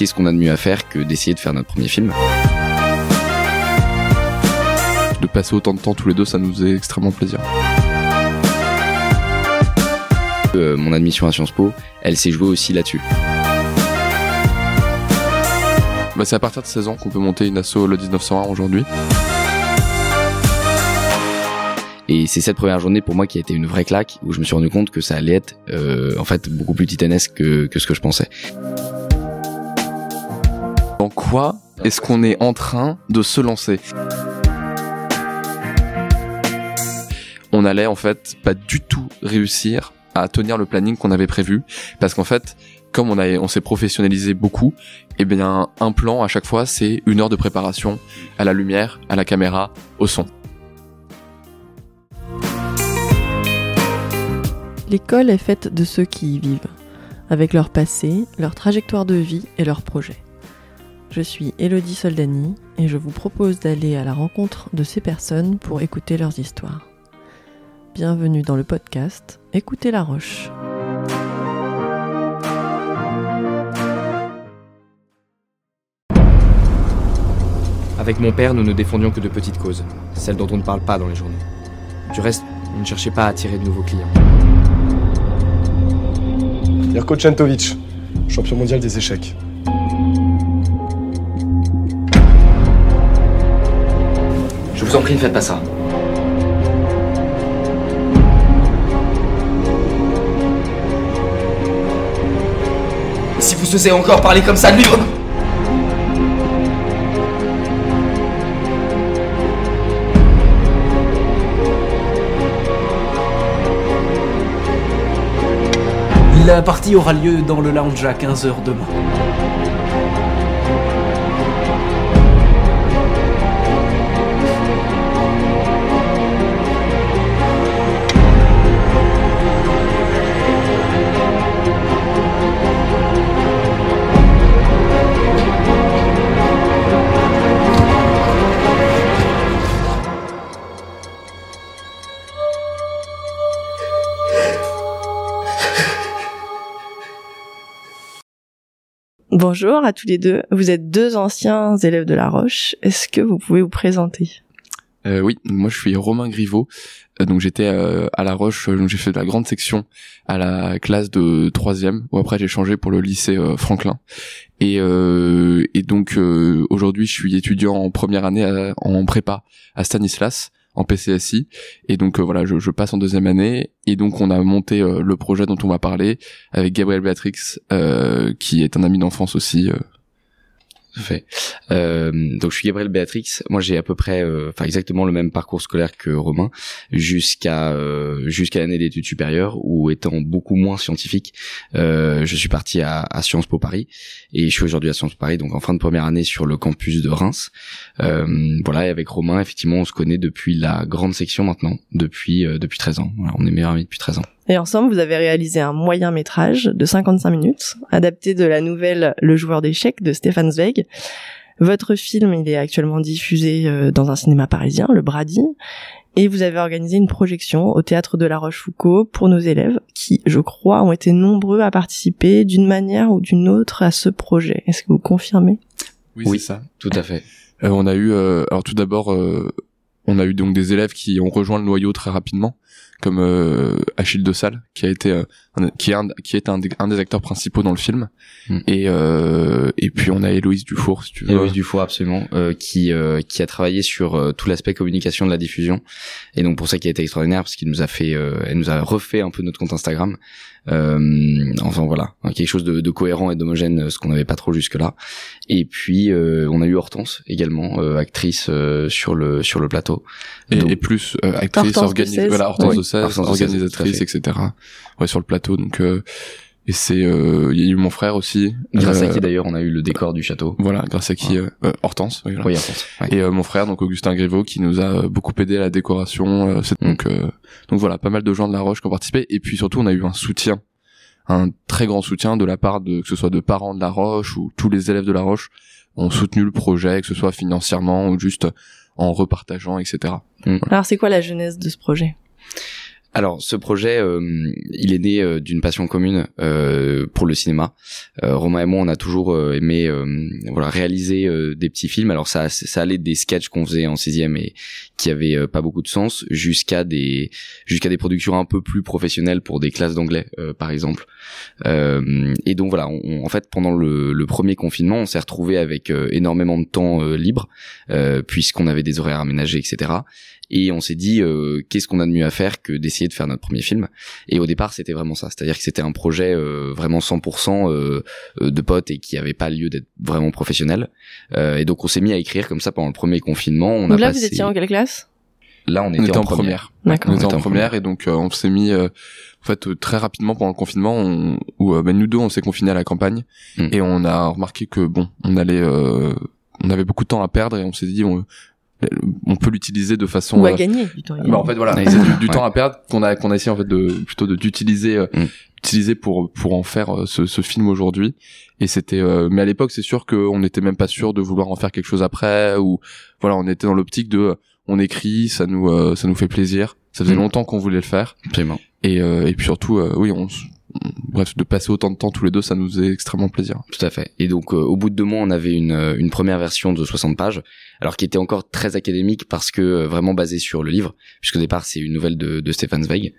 qu'est-ce qu'on a de mieux à faire que d'essayer de faire notre premier film De passer autant de temps tous les deux, ça nous faisait extrêmement plaisir. Euh, mon admission à Sciences Po, elle s'est jouée aussi là-dessus. Bah, c'est à partir de 16 ans qu'on peut monter une asso le 1901 aujourd'hui. Et c'est cette première journée pour moi qui a été une vraie claque, où je me suis rendu compte que ça allait être euh, en fait beaucoup plus titanesque que, que ce que je pensais. Dans quoi est-ce qu'on est en train de se lancer? On allait en fait pas du tout réussir à tenir le planning qu'on avait prévu, parce qu'en fait, comme on, s'est professionnalisé beaucoup, eh bien un plan à chaque fois c'est une heure de préparation à la lumière, à la caméra, au son. L'école est faite de ceux qui y vivent, avec leur passé, leur trajectoire de vie et leurs projets. Je suis Elodie Soldani et je vous propose d'aller à la rencontre de ces personnes pour écouter leurs histoires. Bienvenue dans le podcast Écoutez la Roche. Avec mon père, nous ne défendions que de petites causes, celles dont on ne parle pas dans les journaux. Du reste, on ne cherchait pas à attirer de nouveaux clients. Mirko Centovic, champion mondial des échecs. Vous en prie, ne faites pas ça. Si vous osez encore parler comme ça de lui... La partie aura lieu dans le lounge à 15h demain. Bonjour à tous les deux. Vous êtes deux anciens élèves de La Roche. Est-ce que vous pouvez vous présenter? Euh, oui, moi je suis Romain Griveau. Euh, donc j'étais euh, à La Roche, j'ai fait de la grande section à la classe de troisième, où après j'ai changé pour le lycée Franklin. Et, donc aujourd'hui je suis étudiant en première année en prépa à Stanislas en PCSI et donc euh, voilà je, passe en deuxième année. Et donc on a monté euh, le projet dont on va parler avec Gabriel Béatrix euh, qui est un ami d'enfance aussi Fait. Euh, donc je suis Gabriel Béatrix. Moi j'ai à peu près, euh, enfin exactement le même parcours scolaire que Romain, jusqu'à euh, jusqu'à l'année d'études supérieures, où étant beaucoup moins scientifique, je suis parti à, à Sciences Po Paris et je suis aujourd'hui à Sciences Po Paris, donc en fin de première année sur le campus de Reims. Voilà, et avec Romain, effectivement, on se connaît depuis la grande section maintenant, depuis depuis 13 ans. On est meilleurs amis depuis 13 ans. Et ensemble, vous avez réalisé un moyen métrage de 55 minutes, adapté de la nouvelle Le joueur d'échecs de Stéphane Zweig. Votre film, il est actuellement diffusé euh, dans un cinéma parisien, le Brady, et vous avez organisé une projection au théâtre de La Rochefoucauld pour nos élèves, qui, je crois, ont été nombreux à participer d'une manière ou d'une autre à ce projet. Est-ce que vous confirmez? Oui, Oui. c'est ça Tout à fait. Euh, on a eu, euh, alors tout d'abord, euh, on a eu donc des élèves qui ont rejoint le noyau très rapidement, comme euh, Achille de Salle, qui a été, euh, un- qui est un, qui est un des, un des acteurs principaux dans le film, Mm. et euh, et puis on a Héloïse Dufour, si tu veux. Héloïse Dufour absolument euh, qui euh, qui a travaillé sur tout l'aspect communication de la diffusion et donc pour ça qui a été extraordinaire parce qu'il nous a fait euh, elle nous a refait un peu notre compte Instagram enfin voilà quelque chose de, de cohérent et d'homogène euh, ce qu'on n'avait pas trop jusque là et puis euh, on a eu Hortense également euh, actrice euh, sur le sur le plateau et, Donc- et plus euh, actrice, Hortense organi- de Sèze. voilà, Hortense de Hortense organisatrice, etc. Ouais, sur le plateau. Donc, euh, et c'est, euh, il y a eu mon frère aussi. grâce à euh, qui d'ailleurs on a eu le décor du château? Voilà, grâce à qui, euh, euh, Hortense. oui, voilà. oui Hortense ouais. et euh, mon frère donc Augustin Griveau qui nous a beaucoup aidé à la décoration euh, c'est- Mm. donc euh, donc voilà pas mal de gens de la Roche qui ont participé et puis surtout on a eu un soutien un très grand soutien de la part de que ce soit de parents de la Roche ou tous les élèves de la Roche ont soutenu le projet que ce soit financièrement ou juste en repartageant etc Alors, c'est quoi la genèse de ce projet? Alors, ce projet, euh, il est né euh, d'une passion commune euh, pour le cinéma. Romain et moi, on a toujours aimé, voilà, réaliser des petits films. Alors, ça, ça allait des sketchs qu'on faisait en sixième et qui avaient pas beaucoup de sens, jusqu'à des, jusqu'à des productions un peu plus professionnelles pour des classes d'anglais, par exemple. Et donc voilà, en fait, pendant le, premier confinement, on s'est retrouvé avec énormément de temps libre, puisqu'on avait des horaires aménagés, etc. Et on s'est dit, euh, qu'est-ce qu'on a de mieux à faire que d'essayer de faire notre premier film Et au départ, c'était vraiment ça, c'est-à-dire que c'était un projet euh, vraiment 100% euh, euh, de potes et qui avait pas lieu d'être vraiment professionnel. Euh, et donc on s'est mis à écrire comme ça pendant le premier confinement. On Donc a là, passé... vous étiez en quelle classe? Là, on était, On était en, en première. première. D'accord. On était en première et donc euh, on s'est mis euh, en fait euh, très rapidement pendant le confinement on, où ben, nous deux on s'est confinés à la campagne Mm. et on a remarqué que bon on allait euh, on avait beaucoup de temps à perdre et on s'est dit on, on peut l'utiliser de façon Ou à euh, gagner du temps. bah, en fait voilà c'est du, du ouais. temps à perdre qu'on a qu'on a essayé en fait de plutôt de d'utiliser euh, Mm. utiliser pour pour en faire euh, ce, ce film aujourd'hui et c'était euh, mais à l'époque c'est sûr qu'on n'était même pas sûr de vouloir en faire quelque chose après ou voilà on était dans l'optique de on écrit ça nous euh, ça nous fait plaisir ça faisait Mm. longtemps qu'on voulait le faire Absolument. et euh, et puis surtout euh, oui on- bref de passer autant de temps tous les deux ça nous faisait extrêmement plaisir Tout à fait. Et donc, euh, au bout de deux mois, on avait une, euh, une première version de 60 pages, alors qui était encore très académique parce que euh, vraiment basée sur le livre, puisqu'au départ, c'est une nouvelle de, de Stefan Zweig.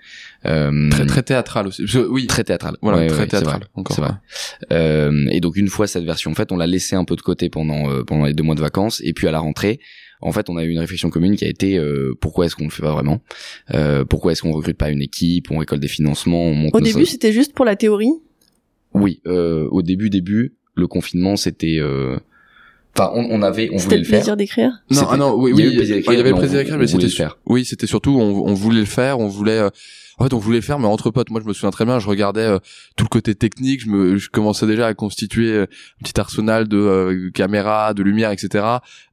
Euh, très très théâtral aussi oui très théâtral. voilà Ouais, très ouais, c'est théâtral vrai. encore C'est vrai. Euh, et donc une fois cette version faite, on l'a laissé un peu de côté pendant euh, pendant les deux mois de vacances. Et puis à la rentrée, en fait, on a eu une réflexion commune qui a été euh, pourquoi est-ce qu'on le fait pas vraiment? Euh, Pourquoi est-ce qu'on recrute pas une équipe On récolte des financements On monte Au début, c'était juste pour la théorie? Oui, euh, au début début, le confinement c'était. euh, Enfin, on, on avait, on C'était voulait le le faire. plaisir d'écrire? Non, ah non, oui, il y a oui, eu le plaisir d'écrire, il y avait le plaisir d'écrire, mais c'était. Oui, c'était surtout on, on voulait le faire, on voulait. En fait, on voulait faire, mais entre potes. Moi, je me souviens très bien. Je regardais euh, tout le côté technique. Je me, je commençais déjà à constituer euh, un petit arsenal de euh, caméras, de lumière, etc.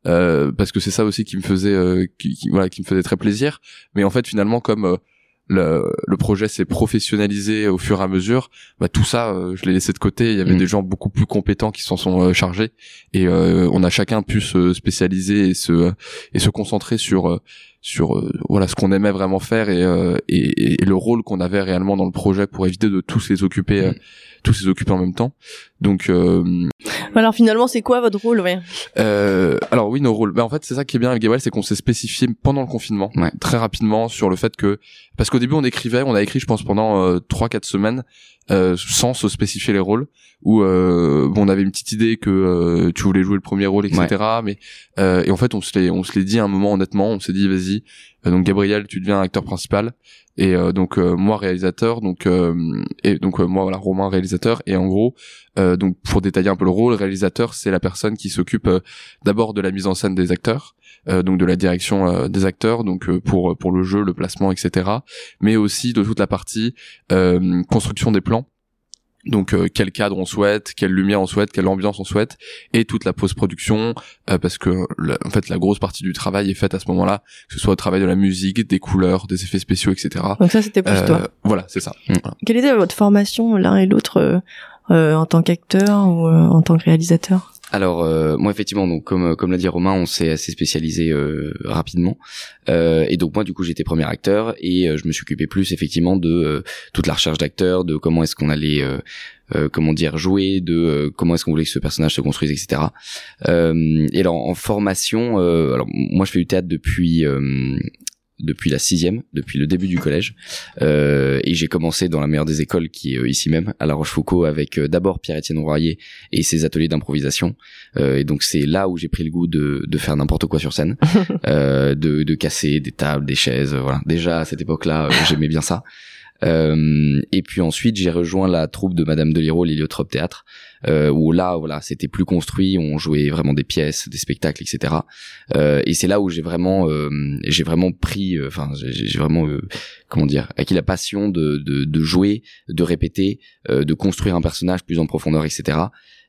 Euh, parce que c'est ça aussi qui me faisait, euh, qui, qui- voilà, qui me faisait très plaisir. Mais en fait, finalement, comme le, le projet s'est professionnalisé au fur et à mesure, bah, tout ça, je l'ai laissé de côté. Il y avait Mm. des gens beaucoup plus compétents qui s'en sont chargés, et euh, on a chacun pu se spécialiser et se et se concentrer sur euh, sur euh, voilà ce qu'on aimait vraiment faire et, euh, et, et le rôle qu'on avait réellement dans le projet pour éviter de tous les occuper euh, tous les occuper en même temps. Donc euh, Alors finalement, c'est quoi votre rôle ouais? Euh, alors oui, nos rôles. Ben, en fait, c'est ça qui est bien avec Gabriel, c'est qu'on s'est spécifié pendant le confinement, Ouais. très rapidement, sur le fait que parce qu'au début on écrivait, on a écrit, je pense, pendant euh, trois quatre semaines, euh, sans se spécifier les rôles. Où euh, bon, on avait une petite idée que euh, tu voulais jouer le premier rôle, etc. Mais euh, et en fait, on se l'est on se l'est dit à un moment honnêtement, on s'est dit vas-y. Euh, donc Gabriel, tu deviens acteur principal et euh, donc euh, moi réalisateur. Donc et donc moi voilà Romain réalisateur et en gros donc pour détailler un peu le rôle, réalisateur c'est la personne qui s'occupe d'abord de la mise en scène des acteurs, donc de la direction des acteurs, donc pour pour le jeu, le placement, etc. Mais aussi de toute la partie construction des plans. Donc euh, quel cadre on souhaite, quelle lumière on souhaite, quelle ambiance on souhaite, et toute la post-production, euh, parce que la- en fait la grosse partie du travail est faite à ce moment-là, que ce soit au travail de la musique, des couleurs, des effets spéciaux, etc. Donc ça, c'était plus Euh, toi. voilà, c'est ça. Quelle était votre formation l'un et l'autre euh, euh, en tant qu'acteur ou euh, en tant que réalisateur? Alors euh, moi effectivement donc comme comme l'a dit Romain on s'est assez spécialisé euh, rapidement. Euh, et donc moi du coup j'étais premier acteur et euh, je me suis occupé plus effectivement de euh, toute la recherche d'acteurs de comment est-ce qu'on allait euh, euh, comment dire jouer de euh, comment est-ce qu'on voulait que ce personnage se construise etc euh, et alors en formation euh, alors moi je fais du théâtre depuis euh, depuis la sixième, depuis le début du collège, euh, et j'ai commencé dans la meilleure des écoles, qui est euh, ici même, à La Rochefoucauld, avec euh, d'abord Pierre-Étienne Royer et ses ateliers d'improvisation. Euh, et donc c'est là où j'ai pris le goût de, de faire n'importe quoi sur scène, euh, de, de casser des tables, des chaises. Voilà. Déjà à cette époque-là, j'aimais bien ça. Euh, et puis ensuite, j'ai rejoint la troupe de Madame Deliro, l'Héliotrope Théâtre, euh, où là, voilà, c'était plus construit, on jouait vraiment des pièces, des spectacles, etc. Euh, et c'est là où j'ai vraiment, euh, j'ai vraiment pris, euh, enfin, j'ai vraiment, euh, comment dire, acquis la passion de, de, de jouer, de répéter, de construire un personnage plus en profondeur, etc.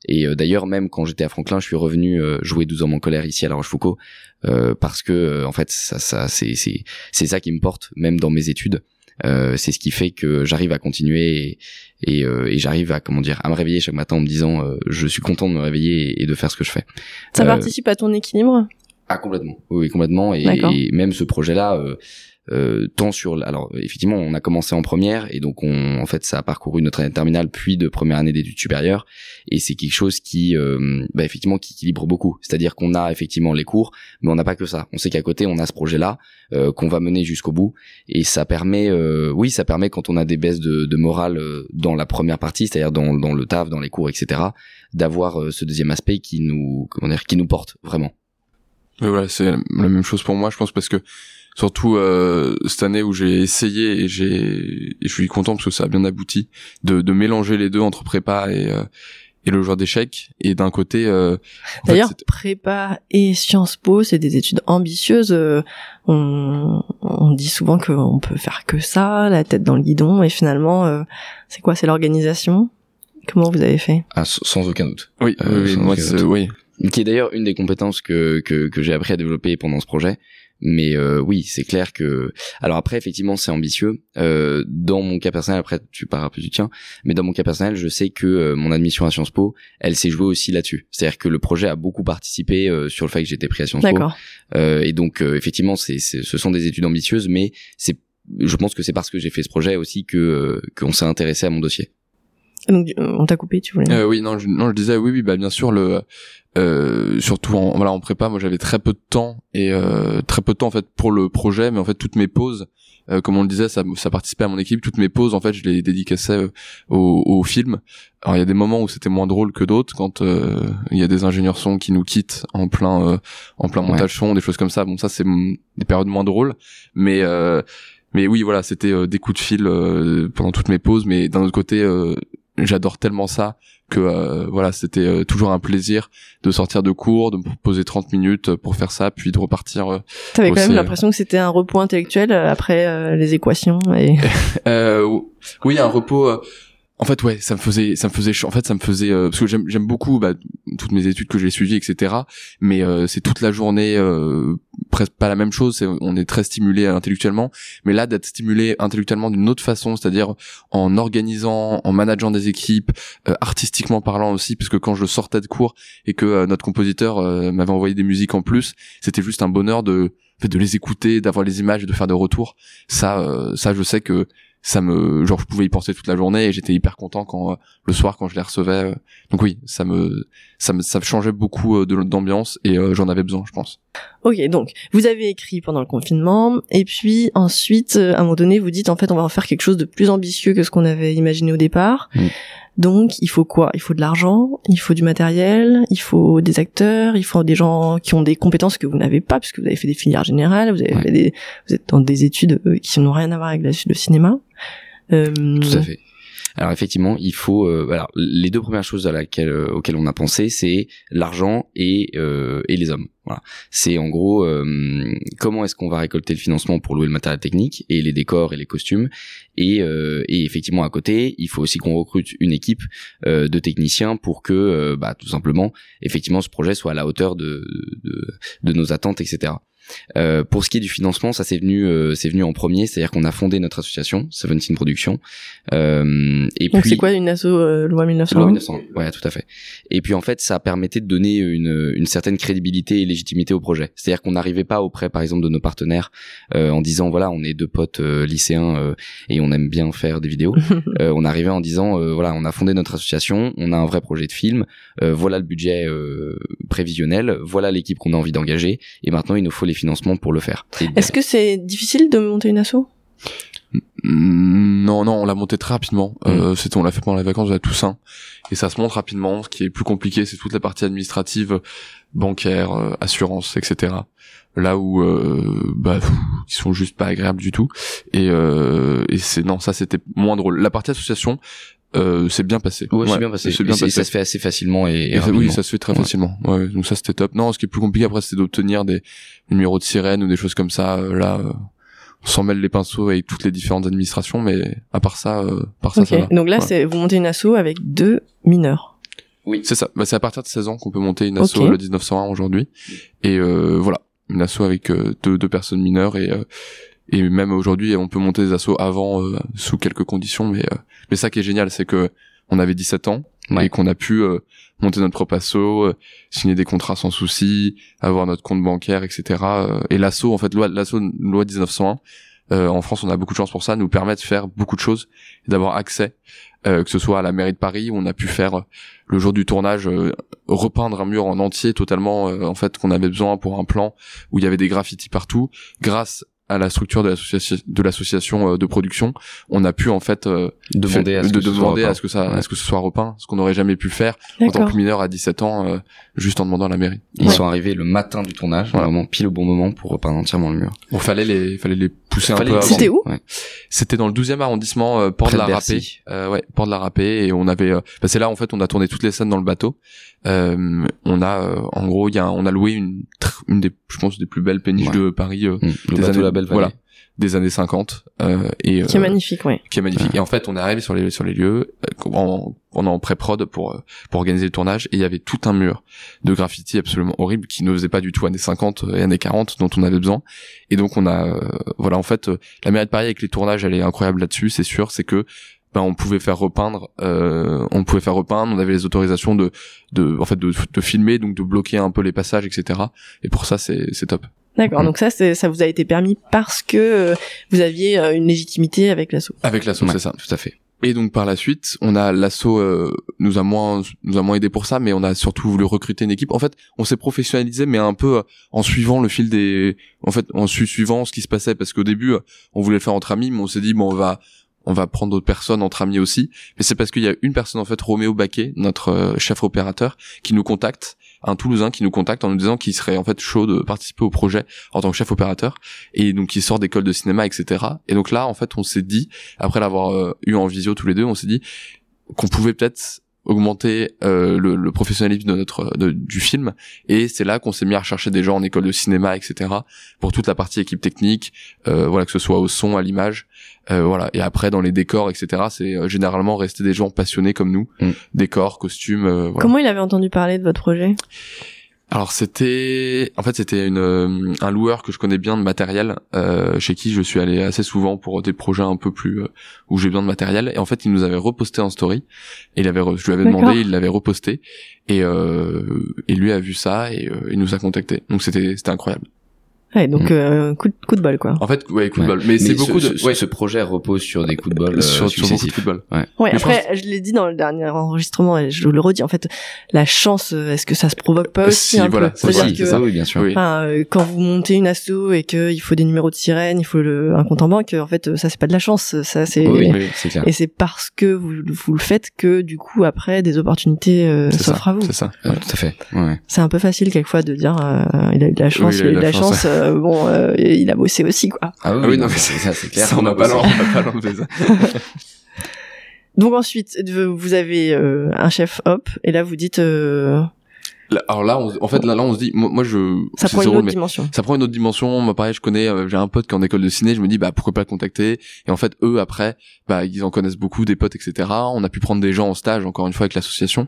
Et d'ailleurs, même quand j'étais à Franklin, je suis revenu jouer 12 hommes en colère ici à La Rochefoucauld, euh, parce que, en fait, ça, ça, c'est, c'est ça qui me porte, même dans mes études. Euh, c'est ce qui fait que j'arrive à continuer et, et, euh, et j'arrive à comment dire à me réveiller chaque matin en me disant euh, je suis content de me réveiller et, et de faire ce que je fais. Ça participe à ton équilibre? Ah complètement. Oui, complètement. Et, et même ce projet-là, euh, euh, tant sur, alors effectivement, on a commencé en première et donc on, en fait, ça a parcouru notre année terminale puis de première année d'études supérieures et c'est quelque chose qui, euh, bah, effectivement, qui équilibre beaucoup. C'est-à-dire qu'on a effectivement les cours, mais on n'a pas que ça. On sait qu'à côté, on a ce projet-là euh, qu'on va mener jusqu'au bout et ça permet, euh, oui, ça permet quand on a des baisses de, de morale euh, dans la première partie, c'est-à-dire dans, dans le taf, dans les cours, etc., d'avoir euh, ce deuxième aspect qui nous, comment dire, qui nous porte vraiment. Mais voilà, c'est la même chose pour moi, je pense, parce que surtout euh, cette année où j'ai essayé et j'ai, et je suis content parce que ça a bien abouti, de, de mélanger les deux entre prépa et euh, et le joueur d'échecs. Et d'un côté, euh, D'ailleurs, prépa et Sciences Po, c'est des études ambitieuses. euh, On, on dit souvent qu'on peut faire que ça, la tête dans le guidon, et finalement, euh, c'est quoi? C'est l'organisation? Comment vous avez fait? Ah, sans aucun doute. oui, euh, oui, moi, doute. oui, qui est d'ailleurs une des compétences que que, que j'ai appris à développer pendant ce projet. Mais euh, oui, c'est clair que. Alors après, effectivement, c'est ambitieux. Euh, dans mon cas personnel, après, tu pars un peu du tien, mais dans mon cas personnel, je sais que euh, mon admission à Sciences Po, elle s'est jouée aussi là-dessus. C'est-à-dire que le projet a beaucoup participé euh, sur le fait que j'étais pris à Sciences Po. D'accord. Euh, et donc, euh, effectivement, c'est, c'est, ce sont des études ambitieuses, mais c'est, je pense que c'est parce que j'ai fait ce projet aussi que euh, qu'on s'est intéressé à mon dossier. Donc, euh, on t'a coupé, tu voulais Euh, oui, non, je, non, je disais oui, oui, bah bien sûr le, euh, surtout en voilà en prépa, moi j'avais très peu de temps et euh, très peu de temps en fait pour le projet, mais en fait toutes mes pauses, euh, comme on le disait, ça, ça participait à mon équipe. Toutes mes pauses en fait, je les dédicaçais euh, au, au film. Alors il y a des moments où c'était moins drôle que d'autres, quand euh, il y a des ingénieurs son qui nous quittent en plein euh, en plein Ouais. montage son, des choses comme ça. Bon, ça c'est des périodes moins drôles, mais euh, mais oui, voilà, c'était des coups de fil euh, pendant toutes mes pauses. Mais d'un autre côté, euh, j'adore tellement ça que euh, voilà c'était euh, toujours un plaisir de sortir de cours de me poser 30 minutes pour faire ça puis de repartir euh, T'avais quand même c'est- l'impression que c'était un repos intellectuel euh, après euh, les équations et euh, oui un repos euh, en fait ouais ça me faisait ça me faisait en fait ça me faisait euh, parce que j'aime j'aime beaucoup bah, toutes mes études que j'ai suivies etc mais euh, c'est toute la journée euh, presque pas la même chose. On est très stimulé intellectuellement. Mais là d'être stimulé intellectuellement d'une autre façon c'est-à-dire en organisant en manageant des équipes euh, artistiquement parlant aussi parce que quand je sortais de cours et que euh, notre compositeur euh, m'avait envoyé des musiques en plus c'était juste un bonheur de de les écouter d'avoir les images et de faire des retours. Ça euh, ça je sais que ça me genre je pouvais y penser toute la journée et j'étais hyper content quand euh, le soir quand je les recevais euh. donc oui ça me ça me ça changeait beaucoup euh, d'ambiance et euh, j'en avais besoin je pense Ok, donc vous avez écrit pendant le confinement, et puis ensuite, euh, à un moment donné, vous dites en fait on va en faire quelque chose de plus ambitieux que ce qu'on avait imaginé au départ. Mm. Donc il faut quoi? Il faut de l'argent, il faut du matériel, il faut des acteurs, il faut des gens qui ont des compétences que vous n'avez pas puisque vous avez fait des filières générales, vous avez Ouais. fait des, vous êtes dans des études euh, qui n'ont rien à voir avec la- le cinéma. Euh, Tout à fait. Alors effectivement, il faut. euh, les deux premières choses euh, auxquelles on a pensé, c'est l'argent et euh, les hommes. Voilà. C'est en gros comment est-ce qu'on va récolter le financement pour louer le matériel technique et les décors et les costumes. Et, effectivement à côté, il faut aussi qu'on recrute une équipe de techniciens pour que, bah, tout simplement, effectivement, ce projet soit à la hauteur de nos attentes, etc. Euh, pour ce qui est du financement, ça c'est venu, euh, c'est venu en premier, c'est-à-dire qu'on a fondé notre association Seventeen Productions. Euh, et donc puis c'est quoi une asso euh, loi 1900 Loi 1900, ouais, tout à fait. Et puis en fait, ça permettait de donner une, une certaine crédibilité et légitimité au projet. C'est-à-dire qu'on n'arrivait pas auprès, par exemple, de nos partenaires euh, en disant voilà, on est deux potes euh, lycéens euh, et on aime bien faire des vidéos. Euh, on arrivait en disant euh, voilà, on a fondé notre association, on a un vrai projet de film, euh, voilà le budget euh, prévisionnel, voilà l'équipe qu'on a envie d'engager, et maintenant il nous faut les financements pour le faire. Est-ce que c'est difficile de monter une asso? Mm, Non, non, on l'a monté très rapidement. Euh, c'était, on l'a fait pendant les vacances de la Toussaint, et ça se monte rapidement. Ce qui est plus compliqué, c'est toute la partie administrative, bancaire, euh, assurance, etc. Là où, euh, bah, pff, ils sont juste pas agréables du tout. Et, euh, et c'est non, ça c'était moins drôle. La partie association, euh, c'est bien passé. Ouais, c'est bien passé. C'est bien passé. Ça se fait assez facilement et, et Et ça- oui, ça se fait très Ouais. facilement. Ouais, donc ça c'était top. Non, ce qui est plus compliqué après, c'est d'obtenir des numéros de sirène ou des choses comme ça. Euh, là, euh, on s'en mêle les pinceaux avec toutes les différentes administrations, mais à part ça, euh, à part ça, Ok, ça va. donc là Ouais. c'est vous montez une asso avec deux mineurs. C'est ça. Bah, c'est à partir de 16 ans qu'on peut monter une asso Ok. le 1901 aujourd'hui. Et euh, voilà, une asso avec euh, deux, deux personnes mineures et euh, et même aujourd'hui, on peut monter des assos avant euh, sous quelques conditions. Mais euh, mais ça qui est génial, c'est que on avait 17 ans. Ouais. et qu'on a pu euh, monter notre propre asso, euh, signer des contrats sans souci, avoir notre compte bancaire, etc. euh, et l'asso, en fait, loi, l'asso loi 1901, euh, en France, on a beaucoup de chance pour ça, nous permet de faire beaucoup de choses, et d'avoir accès, euh, que ce soit à la mairie de Paris, où on a pu faire euh, le jour du tournage euh, repeindre un mur en entier totalement, euh, en fait, qu'on avait besoin pour un plan où il y avait des graffitis partout, grâce à la structure de l'association de l'association euh, de production, on a pu en fait euh, Demander à ce de que ce soit demander repeint. à ce que ça Ouais. à ce que ce soit repeint, ce qu'on n'aurait jamais pu faire en tant que mineur à 17 ans, euh, juste en demandant à la mairie. Ils Ouais. sont arrivés le matin du tournage, Voilà. vraiment pile au bon moment pour repeindre entièrement le mur. Bon, fallait les fallait les pousser Fallait un peu. C'était où Ouais. C'était dans le 12e arrondissement, euh, Port de la. Râpée. Euh, ouais, Port de la Râpée, et on avait, euh, bah, c'est là en fait on a tourné toutes les scènes dans le bateau. Euh, on a, euh, en gros, il y a, on a loué une, une des, je pense, des plus belles péniches Ouais. de Paris euh, Mm. Le Des bateau années- La Belle Vallée. voilà. Des années 50 euh, et Qui est euh, magnifique, ouais. qui est magnifique. Et en fait, on est arrivé sur les sur les lieux euh, en, on est en pré-prod pour euh, pour organiser le tournage et il y avait tout un mur de graffiti absolument horrible qui ne faisait pas du tout années 50 et années 40 dont on avait besoin. Et donc on a euh, voilà en fait euh, la mairie de Paris avec les tournages elle est incroyable là-dessus, c'est sûr, c'est que ben on pouvait faire repeindre euh, on pouvait faire repeindre, on avait les autorisations de de en fait de, de filmer donc de bloquer un peu les passages etc. Et pour ça c'est c'est top. D'accord. Mm. Donc ça, c'est- ça vous a été permis parce que euh, vous aviez euh, une légitimité avec l'assaut. Avec la sauce Ouais, c'est ça. Tout à fait. Et donc par la suite, on a l'assaut euh, nous a moins nous a moins aidé pour ça, mais on a surtout voulu recruter une équipe. En fait, on s'est professionnalisé, mais un peu euh, en suivant le fil des, en fait, en su- suivant ce qui se passait, parce qu'au début, on voulait le faire entre amis, mais on s'est dit bon, on va on va prendre d'autres personnes entre amis aussi. Mais c'est parce qu'il y a une personne en fait, Roméo Baquet, notre euh, chef opérateur, qui nous contacte, un Toulousain qui nous contacte en nous disant qu'il serait en fait chaud de participer au projet en tant que chef opérateur, et donc il sort d'école de cinéma, etc. Et donc là, en fait, on s'est dit après l'avoir euh, eu en visio tous les deux, on s'est dit qu'on pouvait peut-être augmenter euh, le, le professionnalisme de notre de- du film et c'est là qu'on s'est mis à rechercher des gens en école de cinéma etc pour toute la partie équipe technique euh, voilà que ce soit au son à l'image euh, voilà et après dans les décors etc c'est euh, généralement resté des gens passionnés comme nous Mm. décors costumes euh, voilà. Comment il avait entendu parler de votre projet? Alors c'était, en fait c'était une euh, un loueur que je connais bien de matériel, euh, chez qui je suis allé assez souvent pour des projets un peu plus euh, où j'ai besoin de matériel. Et en fait il nous avait reposté en story. Et il avait, re- je lui avais demandé, il l'avait reposté. Et euh, et lui a vu ça et il nous a contacté. Donc c'était c'était incroyable. Ouais, donc Mm. euh, coup, de, coup de bol, quoi. En fait ouais coup de Ouais. bol. Mais, c'est ce- beaucoup de ce, ouais, ce projet repose sur des coups de bol euh, sur, sur beaucoup de successifs. coup de bol. Ouais, je après, je, l'ai dit dans le dernier enregistrement, et je le redis, en fait, la chance, euh, est-ce que ça se provoque pas aussi Si, un voilà, peu c'est C'est-à-dire Aussi, que, ça, oui, bien sûr. Oui. enfin, euh, quand vous montez une asso et qu'il faut des numéros de sirène, il faut le, un compte en banque, en fait, ça c'est pas de la chance, ça c'est... Oui, Oui. c'est clair. Et c'est parce que vous, vous le faites que du coup après des opportunités euh, ça, s'offrent à vous. c'est ça. Tout à fait. Ouais. C'est un peu facile quelqueois de dire il a eu de la chance, il a eu de la chance. Euh, bon, euh, il a bossé aussi quoi. Ah oui, Ah oui, non, mais c'est ça, c'est clair. Ça, on n'a pas l'en- on n'a pas l'enlevé, ça. Donc ensuite vous avez euh, un chef hop et là vous dites euh, Là- Alors là, on, en fait, là, là, on se dit, moi, moi, je, ça prend une drôle, autre dimension. ça prend une autre dimension. Moi, pareil, je connais, euh, j'ai un pote qui est en école de ciné. Je me dis, bah, pourquoi pas le contacter? Et en fait, eux, après, bah, ils en connaissent beaucoup, des potes, etc. On a pu prendre des gens en stage, encore une fois, avec l'association.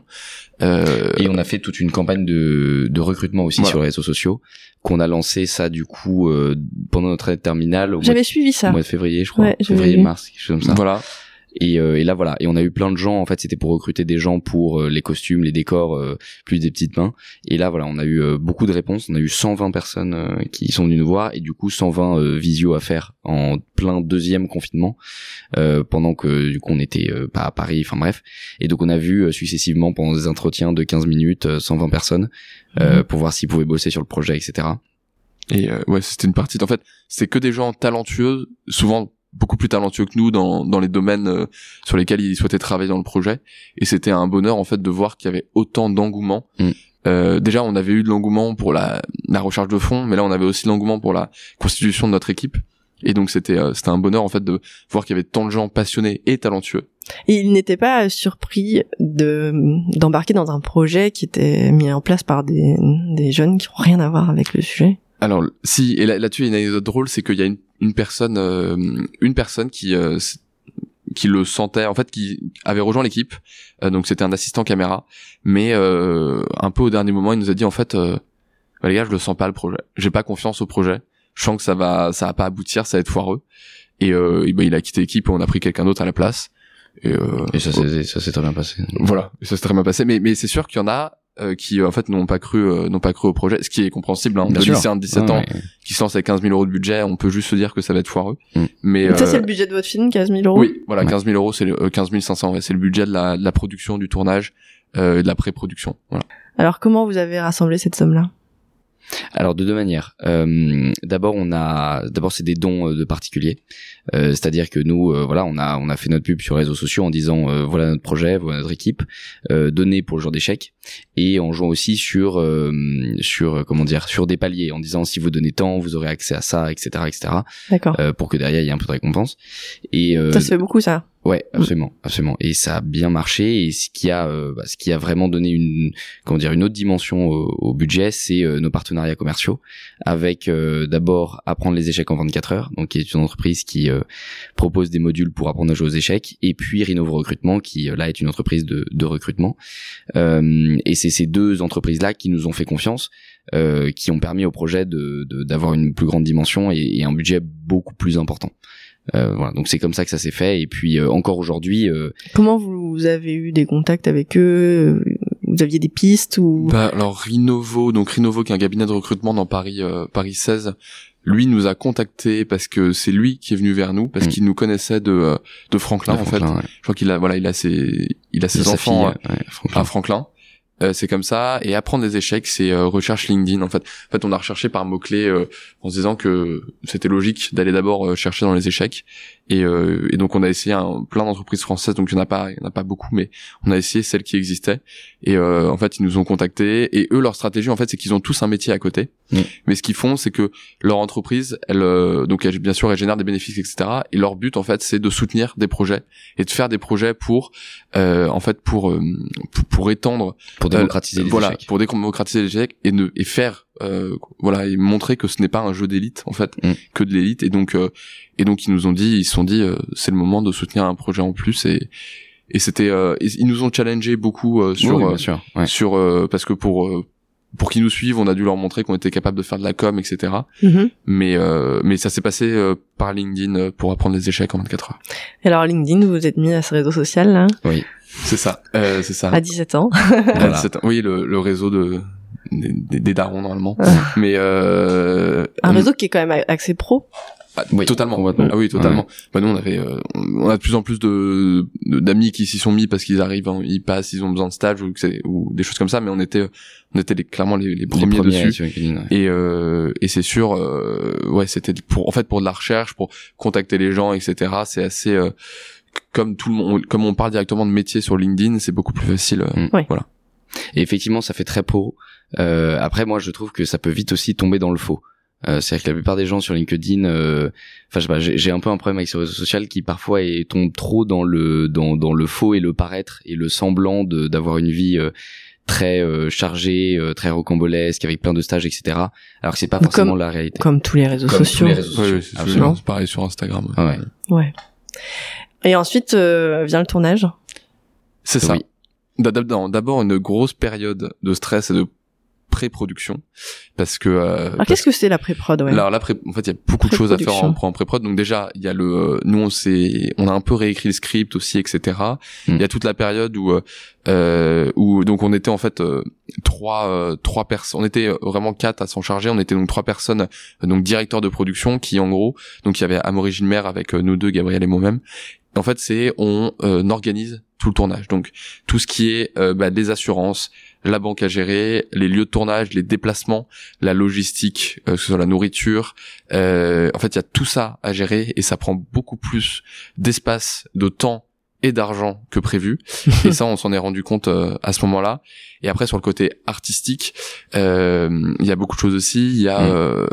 Euh, Et on a fait toute une campagne de, de recrutement aussi Voilà. sur les réseaux sociaux, qu'on a lancé ça du coup euh, pendant notre année de terminale au mois, J'avais suivi au ça. mois de février, je crois, Ouais, février mars, quelque chose comme ça. voilà. Et, euh, et là voilà, et on a eu plein de gens. En fait, c'était pour recruter des gens pour euh, les costumes, les décors, euh, plus des petites mains. Et là voilà, on a eu euh, beaucoup de réponses. On a eu 120 personnes euh, qui sont venues nous voir et du coup 120 euh, visio à faire en plein deuxième confinement euh, pendant que du coup on était euh, pas à Paris. Enfin bref. Et donc on a vu euh, successivement pendant des entretiens de 15 minutes euh, 120 personnes euh, pour voir s'ils pouvaient bosser sur le projet, etc. Et euh, ouais, c'était une partie. En fait, c'est que des gens talentueux, souvent beaucoup plus talentueux que nous dans dans les domaines euh, sur lesquels ils souhaitaient travailler dans le projet. Et c'était un bonheur en fait de voir qu'il y avait autant d'engouement. Mm. Euh, déjà, on avait eu de l'engouement pour la la recherche de fonds, mais là, on avait aussi de l'engouement pour la constitution de notre équipe. Et donc, c'était euh, c'était un bonheur en fait de voir qu'il y avait tant de gens passionnés et talentueux. Et il n'était pas surpris de d'embarquer dans un projet qui était mis en place par des des jeunes qui ont rien à voir avec le sujet? Alors si et là- là-dessus il y a une anecdote drôle, c'est qu'il y a une, une personne euh, une personne qui euh, qui le sentait en fait qui avait rejoint l'équipe. Euh, donc c'était un assistant caméra. Mais euh, un peu au dernier moment il nous a dit en fait euh, bah, les gars je le sens pas le projet. J'ai pas confiance au projet. Je sens que ça va ça va pas aboutir ça va être foireux. Et, euh, et ben, il a quitté l'équipe et on a pris quelqu'un d'autre à la place. Et, euh, Et ça s'est ça s'est très bien passé. voilà, ça s'est très bien passé. Mais mais c'est sûr qu'il y en a euh, qui euh, en fait n'ont pas cru euh, n'ont pas cru au projet, ce qui est compréhensible. Hein, Bien de sûr. lycéen de 17 Ouais, ans ouais. qui se lance avec 15 000 euros de budget, on peut juste se dire que ça va être foireux. Mm. Mais Donc ça, euh, c'est le budget de votre film, 15 000 euros? Oui, voilà, Ouais. 15 000 euros, c'est le, euh, 15 500, ouais, c'est le budget de la, de la production, du tournage, euh, et de la pré-production. Voilà. Alors, comment vous avez rassemblé cette somme-là? Alors de deux manières. Euh, d'abord on a d'abord c'est des dons euh, de particuliers. Euh, c'est-à-dire que nous euh, voilà, on a on a fait notre pub sur les réseaux sociaux en disant euh, voilà notre projet, voilà notre équipe, euh, donné pour le jour d'échec et en jouant aussi sur euh, sur comment dire, sur des paliers en disant si vous donnez tant, vous aurez accès à ça, etc., etc. D'accord. euh, pour que derrière il y ait un peu de récompense. Et euh, ça se fait beaucoup, ça. Ouais, absolument, absolument. Et ça a bien marché. Et ce qui a, euh, bah, ce qui a vraiment donné une, comment dire, une autre dimension au, au budget, c'est euh, nos partenariats commerciaux avec euh, d'abord apprendre les échecs en 24 heures, donc qui est une entreprise qui euh, propose des modules pour apprendre à jouer aux échecs, et puis Rinovo Recrutement, qui là est une entreprise de, de recrutement. Euh, et c'est ces deux entreprises-là qui nous ont fait confiance, euh, qui ont permis au projet de de- d'avoir une plus grande dimension et, et un budget beaucoup plus important. Euh, voilà, donc c'est comme ça que ça s'est fait. Et puis euh, encore aujourd'hui, euh, Comment vous avez eu des contacts avec eux? Vous aviez des pistes ou Bah, alors Rinovo, donc Rinovo qui est un cabinet de recrutement dans Paris, euh, Paris 16, lui nous a contacté parce que c'est lui qui est venu vers nous parce Mm. qu'il nous connaissait de euh, de Franklin, de en fait. Franklin, ouais. Je crois qu'il a voilà, il a ses il a ses De sa enfants fille, ouais, Franklin. à Franklin. Euh, c'est comme ça. Et apprendre des échecs c'est euh, recherche LinkedIn en fait. En fait on a recherché par mots clés en se disant que c'était logique d'aller d'abord euh, chercher dans les échecs et, euh, et donc on a essayé un, plein d'entreprises françaises donc il y en a pas il y en a pas beaucoup mais on a essayé celles qui existaient et euh, en fait ils nous ont contactés et eux leur stratégie en fait c'est qu'ils ont tous un métier à côté Mm. mais ce qu'ils font c'est que leur entreprise elle euh, donc elle, bien sûr elle génère des bénéfices etc et leur but en fait c'est de soutenir des projets et de faire des projets pour euh, en fait pour, euh, pour pour étendre pour démocratiser euh, les voilà échecs. pour démocratiser les échecs et ne et faire euh, voilà et montrer que ce n'est pas un jeu d'élite en fait Mm. que de l'élite et donc euh, et donc ils nous ont dit ils se sont dit euh, c'est le moment de soutenir un projet en plus et et c'était euh, ils nous ont challengé beaucoup euh, sur Oui, euh, bien sûr. Ouais. sur euh, parce que pour euh, pour qu'ils nous suivent on a dû leur montrer qu'on était capable de faire de la com etc Mhm. mais euh, mais ça s'est passé euh, par LinkedIn euh, pour apprendre les échecs en 24 heures Et alors LinkedIn, vous vous êtes mis à ce réseau social là, c'est ça euh, c'est ça à 17 ans. Voilà. C'est un- oui le, le réseau de des, des- des darons normalement Ah. mais euh, Un on- réseau qui est quand même axé pro. Ah, Oui, totalement. Ah oui, totalement. Bah nous on avait, euh, on a de plus en plus de d'amis qui s'y sont mis parce qu'ils arrivent, hein, ils passent, ils ont besoin de stage ou, des choses comme ça. Mais on était, on était les- clairement les, les Les premiers, premiers dessus. sur LinkedIn, ouais. Et euh, et c'est sûr, euh, ouais, c'était pour, en fait, pour de la recherche, pour contacter les gens, etc. C'est assez euh, comme tout le monde, comme on parle directement de métier sur LinkedIn, c'est beaucoup plus facile. euh, Mm. Ouais. Voilà. Et effectivement, ça fait très pro. Euh, après, moi, je trouve que ça peut vite aussi tomber dans le faux. Euh, C'est-à-dire que la plupart des gens sur LinkedIn, euh, enfin, je sais pas, j'ai j'ai un peu un problème avec ce réseau social qui parfois est, tombe trop dans le dans dans le faux et le paraître et le semblant de d'avoir une vie euh, très euh, chargée, euh, très rocambolesque, avec plein de stages, etc. Alors que c'est pas Comme- forcément la réalité. Comme tous les réseaux Comme tous sociaux. les réseaux Ouais, sociaux. ouais, c'est sûr. Absolument. C'est pareil sur Instagram. Ah ouais. Ouais. Et ensuite euh, vient le tournage. C'est ça. Oui. D'ab- d'ab- D'abord une grosse période de stress et de pré-production parce que euh, Alors qu'est-ce que c'est la pré-prod ouais? Alors là, pré- en fait, il y a beaucoup de choses à faire en, Pré-production. en pré-prod. Donc déjà, il y a le, euh, nous on s'est, on a un peu réécrit le script aussi, etc. Il Mm. y a toute la période où, euh, où donc on était en fait euh, trois, euh, trois personnes. On était euh, vraiment quatre à s'en charger. On était donc trois personnes, euh, donc directeurs de production, qui en gros, donc il y avait Amaury Gilmer avec euh, nous deux, Gabriel et moi-même. En fait, c'est on euh, organise tout le tournage. Donc tout ce qui est euh, bah, des assurances, la banque à gérer, les lieux de tournage, les déplacements, la logistique, euh, que ce soit la nourriture. Euh, en fait, il y a tout ça à gérer et ça prend beaucoup plus d'espace, de temps et d'argent que prévu. et ça, on s'en est rendu compte euh, à ce moment-là. Et après, sur le côté artistique, euh, il y a beaucoup de choses aussi. Il y a Mm. euh,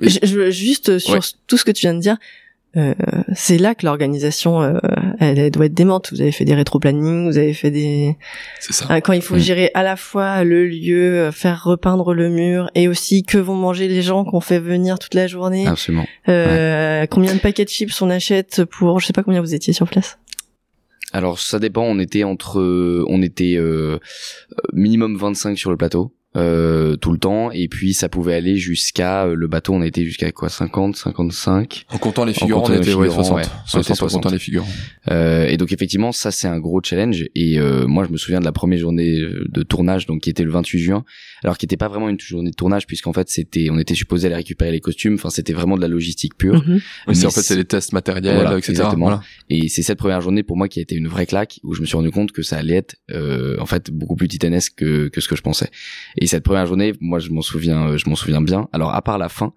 Je, je- juste sur Ouais. tout ce que tu viens de dire, euh, c'est là que l'organisation, euh, elle, elle doit être démente. Vous avez fait des rétro-planning, vous avez fait des... c'est ça. Ah, quand il faut Mm. gérer à la fois le lieu, euh, faire repeindre le mur, et aussi que vont manger les gens qu'on fait venir toute la journée. Absolument. Euh, Combien de paquets de chips on achète pour... Je sais pas combien vous étiez sur place. Alors ça dépend. On était entre, on était euh, minimum 25 sur le plateau. Euh, tout le temps et puis ça pouvait aller jusqu'à euh, le bateau on était jusqu'à quoi 50 55 En comptant les figurants, on comptant était ouais, figurants, 60. ouais. 60 On était en comptant 60. les figurants. Euh, et donc effectivement ça c'est un gros challenge et euh, moi je me souviens de la première journée de tournage donc qui était le 28 juin alors qui était pas vraiment une journée de tournage puisqu'en fait c'était on était supposé aller récupérer les costumes enfin c'était vraiment de la logistique pure c'est Mais en fait c'est les tests matériels, Voilà, etc. exactement. Voilà. Et c'est cette première journée pour moi qui a été une vraie claque où je me suis rendu compte que ça allait être euh, en fait beaucoup plus titanesque que, que ce que je pensais. Et cette première journée, moi je m'en souviens, euh, je m'en souviens bien. Alors à part la fin,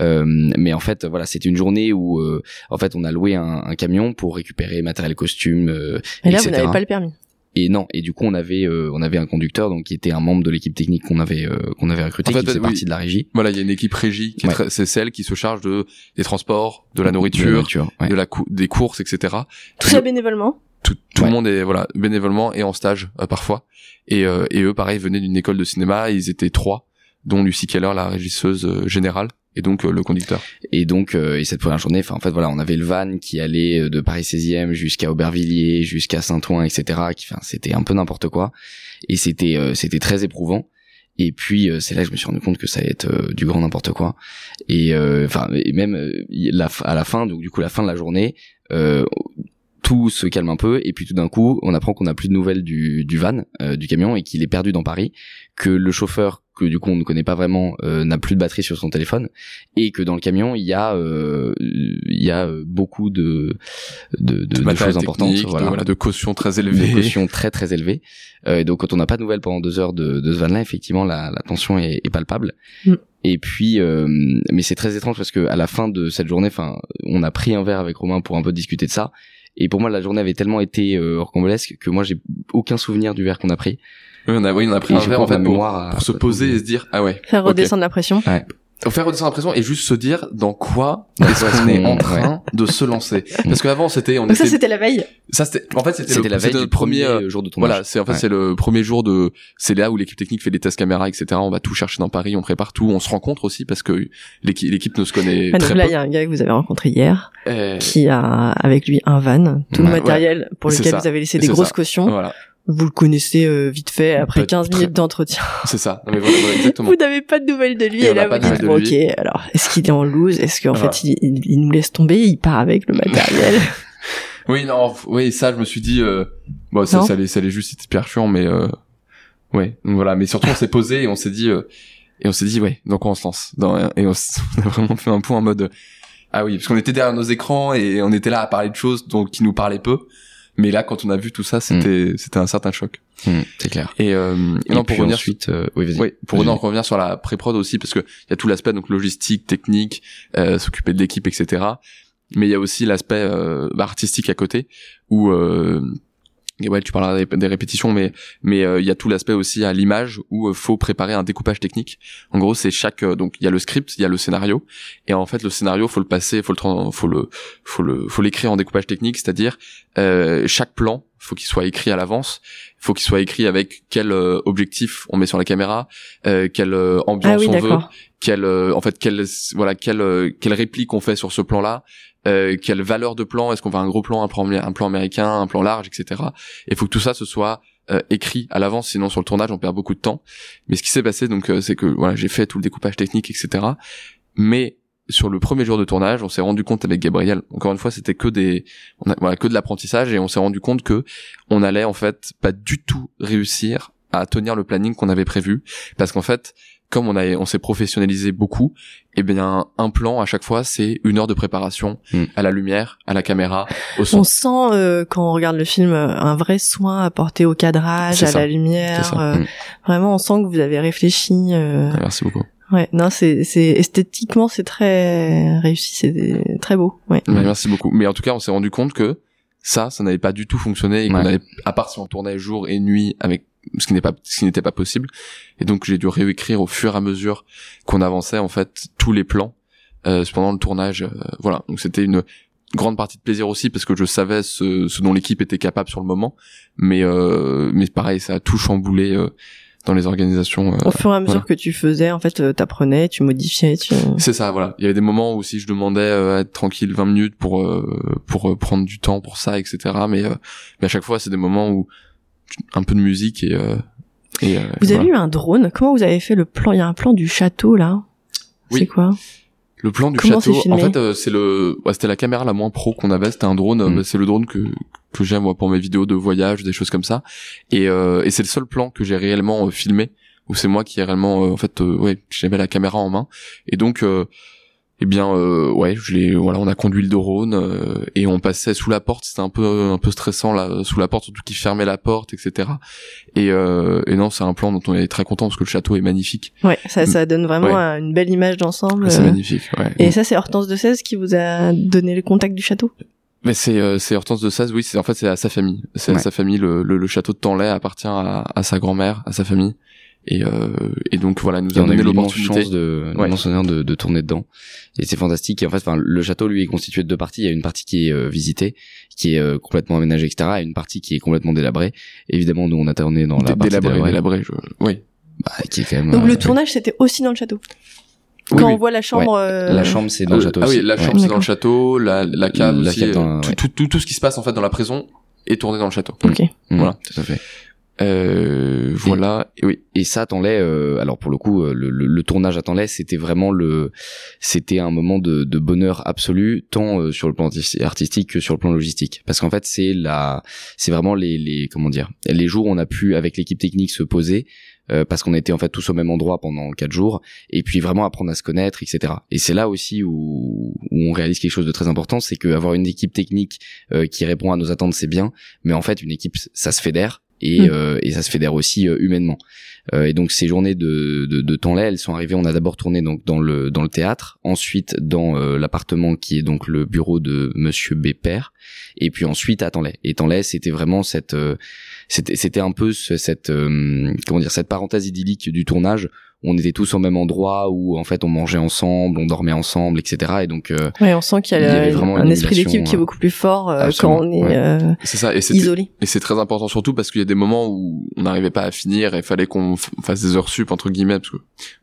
euh, mais en fait voilà, c'était une journée où euh, en fait on a loué un, un camion pour récupérer matériel costume, euh, Et là, etc. vous n'avez pas le permis. Et non, et du coup on avait euh, on avait un conducteur donc qui était un membre de l'équipe technique qu'on avait euh, qu'on avait recruté En fait, qui faisait oui. partie de la régie. Voilà, il y a une équipe régie qui est Ouais. très- c'est celle qui se charge de des transports, de la De nourriture, nourriture, ouais. de la cou- des courses, etc. Tout ça bénévolement. Tout, tout Ouais. le monde est voilà bénévolement et en stage euh, parfois. Et, euh, et eux, pareil, venaient d'une école de cinéma. Ils étaient trois, dont Lucie Keller, la régisseuse euh, générale, et donc euh, le conducteur. Et donc, euh, et cette première journée, en fait voilà, on avait le van qui allait euh, de Paris 16e jusqu'à Aubervilliers, jusqu'à Saint-Ouen, etc. Qui, enfin, c'était un peu n'importe quoi. Et c'était, c'était très éprouvant. Et puis c'est là que je me suis rendu compte que ça allait être du grand n'importe quoi. Et enfin, et même euh, à la fin, donc du coup la fin de la journée, tout se calme un peu. Et puis tout d'un coup, on apprend qu'on n'a plus de nouvelles du, du van, euh, du camion, et qu'il est perdu dans Paris. Que le chauffeur, que du coup on ne connaît pas vraiment, euh, n'a plus de batterie sur son téléphone et que dans le camion il y a euh, il y a euh, beaucoup de de, de, de choses importantes technique, de, voilà, voilà, de caution très élevée. cautions très très élevées Euh, et donc quand on n'a pas de nouvelles pendant deux heures de, de ce van là effectivement la, la tension est, est palpable Mm. et puis euh, mais c'est très étrange parce que à la fin de cette journée enfin on a pris un verre avec Romain pour un peu discuter de ça et pour moi la journée avait tellement été euh, rocambolesque que moi j'ai aucun souvenir du verre qu'on a pris Oui, on a, oui, on a pris Et un verre en fait pour, mémoire à- pour se poser et se dire ah ouais. Faire redescendre la pression. Faire redescendre la pression et juste se dire dans quoi est-ce qu'on est en train de se lancer. Parce qu'avant c'était on Donc ça, était c'était la veille. ça c'était en fait c'était c'était le- la veille c'était du notre premier premier jour de tournage Voilà, c'est en fait Ouais. c'est le premier jour de c'est là où l'équipe technique fait des tests caméra etc. On va tout chercher dans Paris, on prépare tout, on se rencontre aussi parce que l'équipe l'équipe ne se connaît Ah, donc très là, il peu. y a un gars que vous avez rencontré hier Et- qui a avec lui un van, tout le Ouais, matériel pour lequel vous avez laissé des C'est grosses ça. cautions. Voilà, Vous le connaissez euh, vite fait après Pas 15 très- minutes d'entretien. c'est ça. Non, mais voilà, voilà, exactement. Vous n'avez pas de nouvelles de lui Et et, là vous dites bon, ok alors est-ce qu'il est en loose? Est-ce qu'en Voilà. fait il, il- il nous laisse tomber il part avec le matériel? Oui, non, oui, ça, je me suis dit, euh, bon, ça, ça allait, ça allait juste être hyper chiant, mais, euh, ouais, donc voilà. Mais surtout, on s'est posé et on s'est dit, euh, et on s'est dit, ouais, donc on se lance? Dans, et on, on a vraiment fait un point en mode, euh, ah oui, parce qu'on était derrière nos écrans et on était là à parler de choses donc qui nous parlaient peu. Mais là, quand on a vu tout ça, c'était, c'était un certain choc. Mm, c'est clair Et, euh, et et, non, pour revenir ensuite euh, oui vas-y oui, pour revenir, revenir sur la pré-prod aussi, parce que il y a tout l'aspect donc logistique, technique, euh, s'occuper de l'équipe, etc. Mais il y a aussi l'aspect euh, artistique à côté, où euh, et ouais, tu parleras des, répétitions, mais mais euh, il y a tout l'aspect aussi à l'image où euh, faut préparer un découpage technique. En gros, c'est chaque euh, donc il y a le script, il y a le scénario, et en fait le scénario faut le passer, faut le faut le faut le faut l'écrire en découpage technique, c'est-à-dire euh, chaque plan faut qu'il soit écrit à l'avance, faut qu'il soit écrit avec quel euh, objectif on met sur la caméra, euh, quelle ah ambiance oui on veut, quelle euh, en fait quelle voilà quelle quelle réplique on fait sur ce plan-là, euh, quelle valeur de plan, est-ce qu'on va un gros plan, un plan un plan américain, un plan large, etc. Et faut que tout ça se soit euh, écrit à l'avance, sinon sur le tournage on perd beaucoup de temps. Mais ce qui s'est passé donc euh, c'est que voilà j'ai fait tout le découpage technique, etc. Mais sur le premier jour de tournage, on s'est rendu compte avec Gabriel, encore une fois, c'était que des, voilà, que de l'apprentissage et on s'est rendu compte que on allait en fait pas du tout réussir à tenir le planning qu'on avait prévu, parce qu'en fait, comme on a, on s'est professionnalisé beaucoup, et bien un plan à chaque fois c'est une heure de préparation Mm. à la lumière, à la caméra, au son. on sent euh, quand on regarde le film euh, un vrai soin apporté au cadrage à ça. la lumière euh, Mm. vraiment on sent que vous avez réfléchi euh, Ouais, Merci beaucoup. ouais non c'est c'est esthétiquement c'est très réussi c'est très beau ouais merci beaucoup. Mais en tout cas, on s'est rendu compte que ça, ça n'avait pas du tout fonctionné et qu'on Ouais. avait, à part si on tournait jour et nuit avec ce qui n'est pas, ce qui n'était pas possible. Et donc, j'ai dû réécrire au fur et à mesure qu'on avançait, en fait, tous les plans, euh, pendant le tournage. euh, voilà. Donc, c'était une grande partie de plaisir aussi parce que je savais ce, ce dont l'équipe était capable sur le moment. Mais, euh, mais pareil, ça a tout chamboulé, euh, dans les organisations. euh, au fur et à mesure voilà. que tu faisais en fait euh, t'apprenais tu modifiais tu C'est ça, voilà. Il y avait des moments où si je demandais à être tranquille 20 minutes pour euh, pour prendre du temps pour ça, etc. Mais euh, mais à chaque fois, c'est des moments où un peu de musique et euh, Et, euh, Vous voilà. avez eu un drone Comment vous avez fait le plan? Il y a un plan du château là. Oui. C'est quoi? Le plan du Comment château, en fait, euh, c'est le, ouais, c'était la caméra la moins pro qu'on avait. C'était un drone. euh, Mm. bah, c'est le drone que que j'aime moi pour mes vidéos de voyage, des choses comme ça. Et euh, et c'est le seul plan que j'ai réellement euh, filmé où c'est moi qui ai réellement, euh, en fait, euh, ouais, j'avais la caméra en main. Et donc, euh, eh bien, euh, ouais, je l'ai, voilà, on a conduit le drone euh, et on passait sous la porte. C'était un peu un peu stressant là, sous la porte, surtout qu'il fermait la porte, etc. Et euh, et non, c'est un plan dont on est très content parce que le château est magnifique. Ouais, ça, ça donne vraiment Ouais. une belle image d'ensemble. C'est euh. magnifique. Ouais. Et ça, c'est Hortense de 16 qui vous a donné le contact du château? Mais c'est euh, c'est Hortense de Saz, oui, c'est en fait c'est à sa famille. C'est à sa famille. Le, le, le château de Tanlay appartient à, à sa grand-mère, à sa famille. Et, euh, et donc voilà, nous Et a on a donné eu l'immense chance de, Ouais. l'immense honneur de, de tourner dedans. Et c'est fantastique. Et en fait, enfin, le château, lui, est constitué de deux parties. Il y a une partie qui est euh, visitée, qui est euh, complètement aménagée, etc. Et une partie qui est complètement délabrée. Évidemment, nous, on a tourné dans la partie délabré, délabrée, délabré, je... oui. bah, qui est quand même. Donc euh, le tournage, c'était aussi dans le château? Quand oui. on voit la chambre. euh, La chambre, c'est dans le château ah aussi. oui, la Ouais. chambre c'est dans le château, la, la cave La aussi, cave dans- tout, ouais. tout, tout, tout ce qui se passe en fait dans la prison est tourné dans le château. Ok. Mm, Voilà. Tout à fait. Euh, voilà. Et oui. Et ça, Tanlay, euh, alors pour le coup, euh, le, le, le tournage à Tanlay, c'était vraiment le, c'était un moment de, de bonheur absolu, tant euh, sur le plan artis- artistique que sur le plan logistique. Parce qu'en fait, c'est la, c'est vraiment les, les, comment dire, les jours où on a pu avec l'équipe technique se poser. euh, parce qu'on était en fait tous au même endroit pendant quatre jours et puis vraiment apprendre à se connaître etc et c'est là aussi où, où on réalise quelque chose de très important c'est qu'avoir une équipe technique euh, qui répond à nos attentes c'est bien mais en fait une équipe ça se fédère et, Mm. euh, et ça se fédère aussi euh, humainement euh, et donc ces journées de, de, de temps là, elles sont arrivées. On a d'abord tourné donc dans le dans le théâtre, ensuite dans euh, l'appartement qui est donc le bureau de Monsieur Bépère, et puis ensuite à Tanlay. Et Tanlay, c'était vraiment cette euh, c'était c'était un peu ce- cette euh, comment dire cette parenthèse idyllique du tournage. On était tous au même endroit où en fait on mangeait ensemble, on dormait ensemble, etc. Et donc euh, Ouais, on sent qu'il y y a, vraiment un esprit d'équipe qui est euh, beaucoup plus fort euh, quand on est ouais. euh, C'est ça. Et isolé. Et c'est très important surtout parce qu'il y a des moments où on n'arrivait pas à finir et il fallait qu'on fasse des heures sup entre guillemets parce que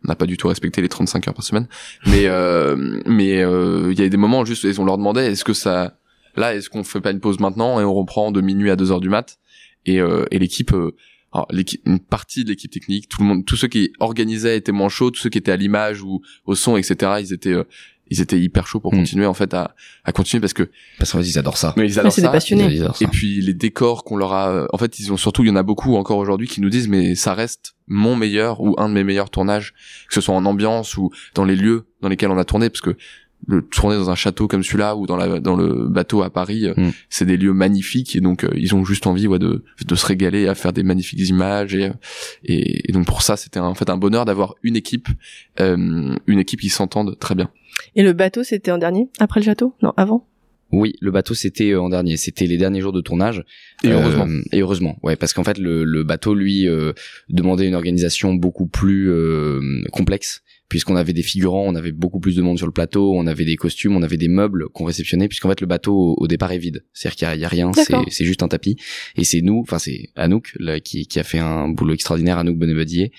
on n'a pas du tout respecté les 35 heures par semaine. Mais euh, mais euh, il y a des moments juste et on leur demandait est-ce que ça là est-ce qu'on fait pas une pause maintenant et on reprend de minuit à 2 heures du mat? Et euh, et l'équipe euh, alors, l'équipe- une partie de l'équipe technique, tout le monde, tous ceux qui organisaient étaient moins chauds, tous ceux qui étaient à l'image ou au son, etc. Ils étaient, euh, ils étaient hyper chauds pour Mm. continuer en fait à, à continuer parce que parce qu'en fait ils adorent ça. mais ils adorent des ça. passionnés. Ils adorent ça. Et puis les décors qu'on leur a, en fait, ils ont surtout, il y en a beaucoup encore aujourd'hui qui nous disent, mais ça reste mon meilleur ou un de mes meilleurs tournages, que ce soit en ambiance ou dans les lieux dans lesquels on a tourné, parce que le tourner dans un château comme celui-là ou dans la dans le bateau à Paris, euh, Mm. c'est des lieux magnifiques et donc euh, ils ont juste envie ouais, de de se régaler à faire des magnifiques images et euh, et, et donc pour ça c'était en fait un bonheur d'avoir une équipe euh, une équipe qui s'entende très bien. Et le bateau, c'était en dernier Après le château? Non, avant? Oui, le bateau c'était en dernier, c'était les derniers jours de tournage. Et heureusement. Euh, et heureusement, ouais, parce qu'en fait le, le bateau lui euh, demandait une organisation beaucoup plus euh, complexe puisqu'on avait des figurants, on avait beaucoup plus de monde sur le plateau, on avait des costumes, on avait des meubles qu'on réceptionnait puisqu'en fait le bateau au, départ est vide, c'est-à-dire qu'il y y a rien, c'est juste un tapis. Et c'est nous, enfin c'est Anouk là, qui, qui a fait un boulot extraordinaire, Anouk Bonebadier,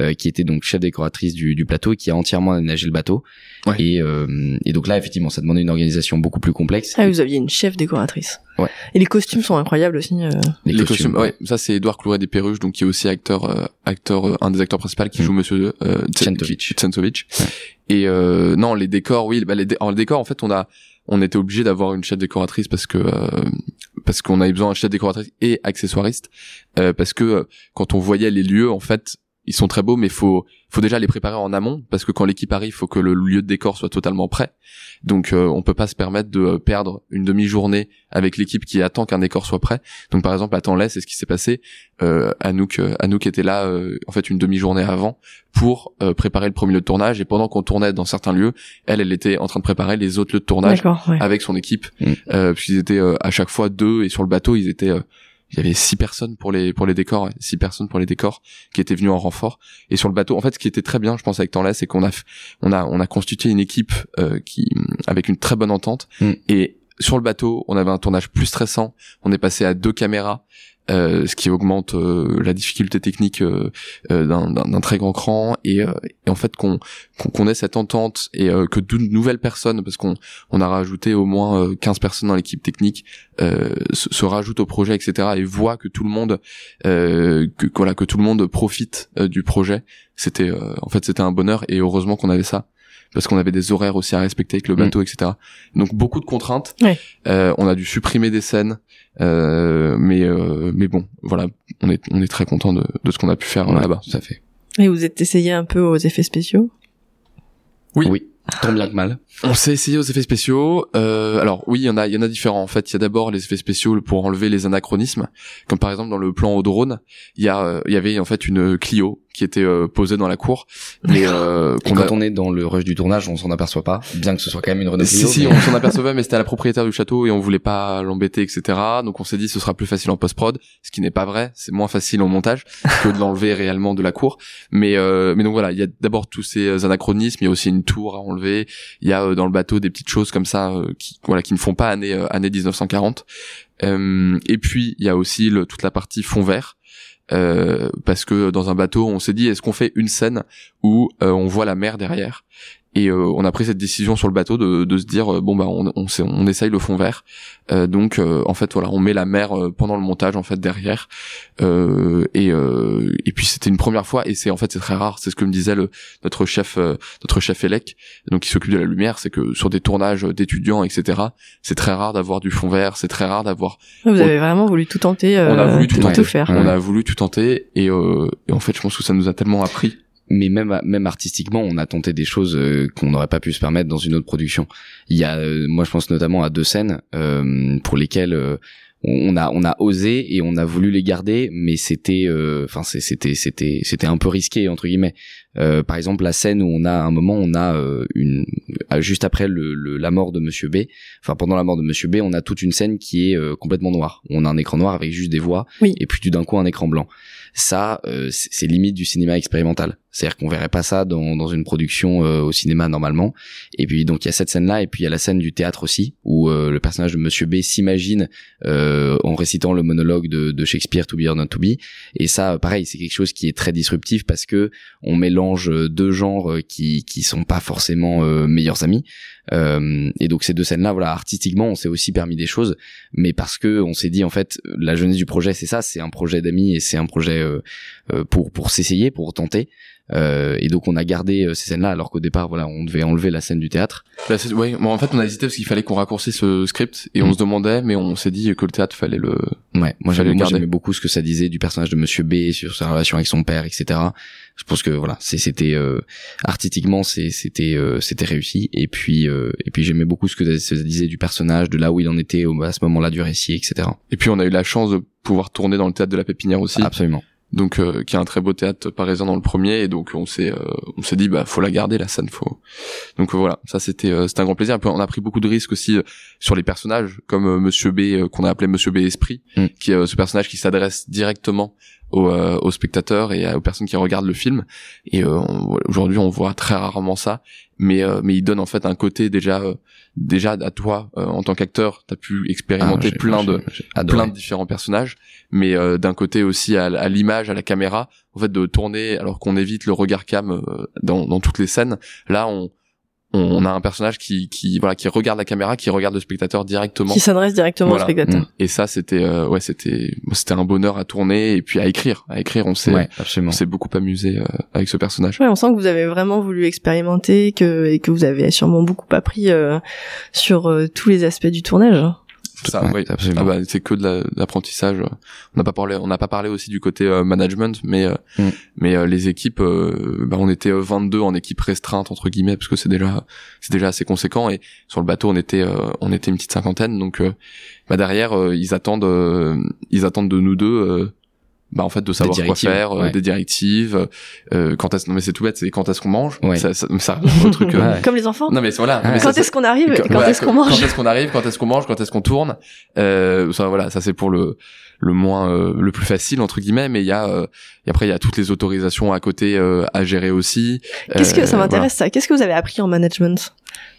euh, qui était donc chef décoratrice du, du plateau et qui a entièrement aménagé le bateau Ouais. et, euh, et donc là effectivement ça demandait une organisation beaucoup plus complexe. Ah, vous aviez une chef décoratrice. Ouais. Et les costumes sont incroyables aussi. euh. Les, costumes, ouais. Ça, c'est Edouard Clouret des Perruches, donc qui est aussi acteur, euh, acteur, euh, un des acteurs principaux qui Mm. joue Monsieur euh, Tchentovic. Et euh, non, les décors, oui, bah, les, dé- alors, les décors, en fait, on a, on était obligé d'avoir une chef décoratrice parce que euh, parce qu'on avait besoin d'un chef décoratrice et accessoiriste euh, parce que euh, quand on voyait les lieux, en fait, ils sont très beaux, mais faut faut déjà les préparer en amont parce que quand l'équipe arrive, faut que le lieu de décor soit totalement prêt. Donc euh, on peut pas se permettre de euh, perdre une demi-journée avec l'équipe qui attend qu'un décor soit prêt. Donc par exemple à Tanlay, c'est ce qui s'est passé. Euh, Anouk, euh, Anouk était là euh, en fait une demi-journée avant pour euh, préparer le premier lieu de tournage et pendant qu'on tournait dans certains lieux, elle, elle était en train de préparer les autres lieux de tournage D'accord, ouais. avec son équipe, Mm. euh, puisqu'ils étaient euh, à chaque fois deux et sur le bateau ils étaient, euh, il y avait six personnes pour les pour les décors, six personnes pour les décors qui étaient venus en renfort. Et sur le bateau, en fait, ce qui était très bien, je pense avec Tanlay, c'est qu'on a on a on a constitué une équipe euh, qui avec une très bonne entente Mm. et sur le bateau, on avait un tournage plus stressant. On est passé à deux caméras. Ce qui augmente la difficulté technique d'un très grand cran et, en fait qu'on qu'on ait cette entente et que de nouvelles personnes parce qu'on on a rajouté au moins 15 personnes dans l'équipe technique se, se rajoutent au projet etc et voient que tout le monde voilà que tout le monde profite du projet. C'était en fait c'était un bonheur et heureusement qu'on avait ça parce qu'on avait des horaires aussi à respecter avec le mm. bateau, etc. Donc beaucoup de contraintes. Euh, on a dû supprimer des scènes, euh, mais euh, mais bon, voilà, on est on est très content de, de ce qu'on a pu faire là-bas. Ça fait. Et vous êtes essayé un peu aux effets spéciaux? Oui. Oui. Tant bien que mal. On s'est essayé aux effets spéciaux. Euh, alors oui, il y en a, il y en a différents. En fait, il y a d'abord les effets spéciaux pour enlever les anachronismes, comme par exemple dans le plan au drone, il y a, il y avait en fait une Clio qui était euh, posé dans la cour. Mais euh, quand on est dans le rush du tournage, on s'en aperçoit pas, bien que ce soit quand même une Renault Si si, on s'en apercevait, mais c'était à la propriétaire du château et on voulait pas l'embêter, etc. Donc on s'est dit ce sera plus facile en post prod, ce qui n'est pas vrai. C'est moins facile en montage que de l'enlever réellement de la cour. Mais euh, mais donc voilà, il y a d'abord tous ces anachronismes. Il y a aussi une tour à Il y a dans le bateau des petites choses comme ça qui voilà qui ne font pas année année 1940. et puis il y a aussi toute la partie fond vert. Euh, parce que dans un bateau, on s'est dit est-ce qu'on fait une scène où euh, on voit la mer derrière? Et euh, on a pris cette décision sur le bateau de, de se dire euh, bon bah on, on, on essaye le fond vert. Euh, donc en fait voilà on met la mer pendant le montage en fait derrière. et et puis c'était une première fois et c'est en fait c'est très rare. C'est ce que me disait le notre chef notre chef élec donc qui s'occupe de la lumière, c'est que sur des tournages d'étudiants etc. C'est très rare d'avoir du fond vert. C'est très rare d'avoir. Vous avez vraiment voulu tout tenter. on a voulu tout, tenter. faire. On a voulu tout tenter et, et en fait je pense que ça nous a tellement appris mais même même artistiquement on a tenté des choses euh, qu'on n'aurait pas pu se permettre dans une autre production. Il y a euh, moi je pense notamment à deux scènes euh, pour lesquelles on a on a osé et on a voulu les garder mais c'était enfin c'était c'était c'était un peu risqué entre guillemets. Par exemple la scène où on a un moment on a une juste après le, la mort de Monsieur B enfin pendant la mort de Monsieur B on a toute une scène qui est complètement noire. On a un écran noir avec juste des voix et puis tout d'un coup un écran blanc ça c'est limite du cinéma expérimental c'est-à-dire qu'on verrait pas ça dans, dans une production euh, au cinéma normalement. Et puis donc il y a cette scène-là et puis il y a la scène du théâtre aussi où euh, le personnage de Monsieur B s'imagine euh, en récitant le monologue de, de, Shakespeare To Be or Not To Be. Et ça, pareil, c'est quelque chose qui est très disruptif parce que on mélange deux genres qui qui sont pas forcément meilleurs amis. Et donc ces deux scènes-là, voilà, artistiquement, on s'est aussi permis des choses, mais parce que on s'est dit en fait la jeunesse du projet, c'est ça, c'est un projet d'amis et c'est un projet pour pour s'essayer, pour tenter. Euh, et donc on a gardé euh, ces scènes-là alors qu'au départ voilà on devait enlever la scène du théâtre. ouais, bon, en fait on a hésité parce qu'il fallait qu'on raccourcisse ce script et on mm. se demandait mais on s'est dit que le théâtre fallait le. Ouais, moi j'aimais beaucoup ce que ça disait du personnage de Monsieur B sur sa relation avec son père etc. Je pense que voilà c'était euh, artistiquement c'était euh, c'était réussi et puis euh, et puis j'aimais beaucoup ce que ça disait du personnage de là où il en était à ce moment-là du récit etc. Et puis on a eu la chance de pouvoir tourner dans le théâtre de la Pépinière aussi. Absolument donc euh, qui a un très beau théâtre parisien dans le premier et donc on s'est euh, on s'est dit bah faut la garder la scène faut donc euh, voilà ça c'était c'était un grand plaisir on a pris beaucoup de risques aussi sur les personnages comme Monsieur B qu'on a appelé Monsieur B Esprit mm. qui est ce personnage qui s'adresse directement aux, aux, spectateurs et aux personnes qui regardent le film. Et aujourd'hui on voit très rarement ça. Mais mais il donne en fait un côté déjà déjà à toi en tant qu'acteur t'as pu expérimenter ah, plein de plein de différents personnages. Mais euh, d'un côté aussi à, l'image, à la caméra, en fait de tourner alors qu'on évite le regard cam euh, dans, dans toutes les scènes. Là, on, on, a un personnage qui, qui voilà qui regarde la caméra, qui regarde le spectateur directement, qui s'adresse directement au spectateur. Mm. Et ça, c'était euh, ouais, c'était c'était un bonheur à tourner et puis à écrire, à écrire, on s'est ouais, on s'est beaucoup amusé avec ce personnage. Ouais, on sent que vous avez vraiment voulu expérimenter, que et que vous avez sûrement beaucoup appris sur tous les aspects du tournage. Ça, oui. Ah bah, c'est que de l'apprentissage. on n'a pas parlé, on n'a pas parlé aussi du côté euh, management, mais euh, mm. mais euh, les équipes, bah, on était 22 en équipe restreinte entre guillemets parce que c'est déjà c'est déjà assez conséquent et sur le bateau on était on était une petite cinquantaine donc bah derrière ils attendent ils attendent de nous deux bah en fait de savoir quoi faire euh, des directives euh, quand est-ce non mais c'est tout bête c'est quand est-ce qu'on mange. Ça, ça, ça un truc euh, comme les enfants. Non mais voilà. Quand est-ce qu'on arrive quand, est-ce qu'on mange quand est-ce qu'on arrive quand est-ce qu'on mange quand est-ce qu'on tourne. Euh, ça voilà ça c'est pour le le moins euh, le plus facile entre guillemets mais il y a et après il y a toutes les autorisations à côté à gérer aussi. Qu'est-ce que ça m'intéresse ça? Qu'est-ce que vous avez appris en management? Euh,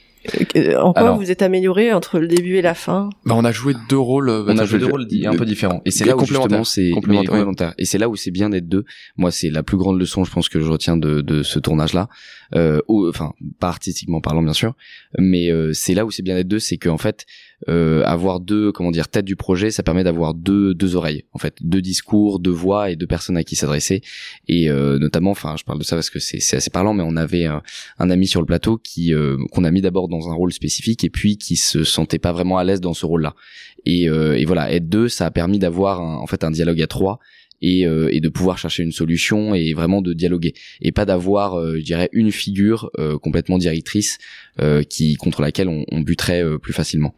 En quoi Alors- vous êtes amélioré entre le début et la fin. Bah, on a joué deux rôles. euh, on bah, a je joué deux rôles un peu différents. Et c'est là où justement c'est ouais. complémentaires. et c'est là où c'est bien d'être deux. Moi c'est la plus grande leçon je pense que je retiens de, de ce tournage là euh, ou- enfin pas artistiquement parlant bien sûr. Mais euh, c'est là où c'est bien d'être deux c'est qu'en fait euh, avoir deux comment dire têtes du projet ça permet d'avoir deux deux oreilles en fait. Deux discours deux voix et deux personnes à qui s'adresser. Et euh, notamment enfin je parle de ça parce que c'est c'est assez parlant mais on avait un, un ami sur le plateau qui euh, qu'on a mis d'abord dans un rôle spécifique et puis qui se sentait pas vraiment à l'aise dans ce rôle là et, euh, et voilà être deux ça a permis d'avoir en fait un dialogue à trois et, euh, et de pouvoir chercher une solution et vraiment de dialoguer et pas d'avoir euh, je dirais une figure euh, complètement directrice euh, qui contre laquelle on, on buterait euh, plus facilement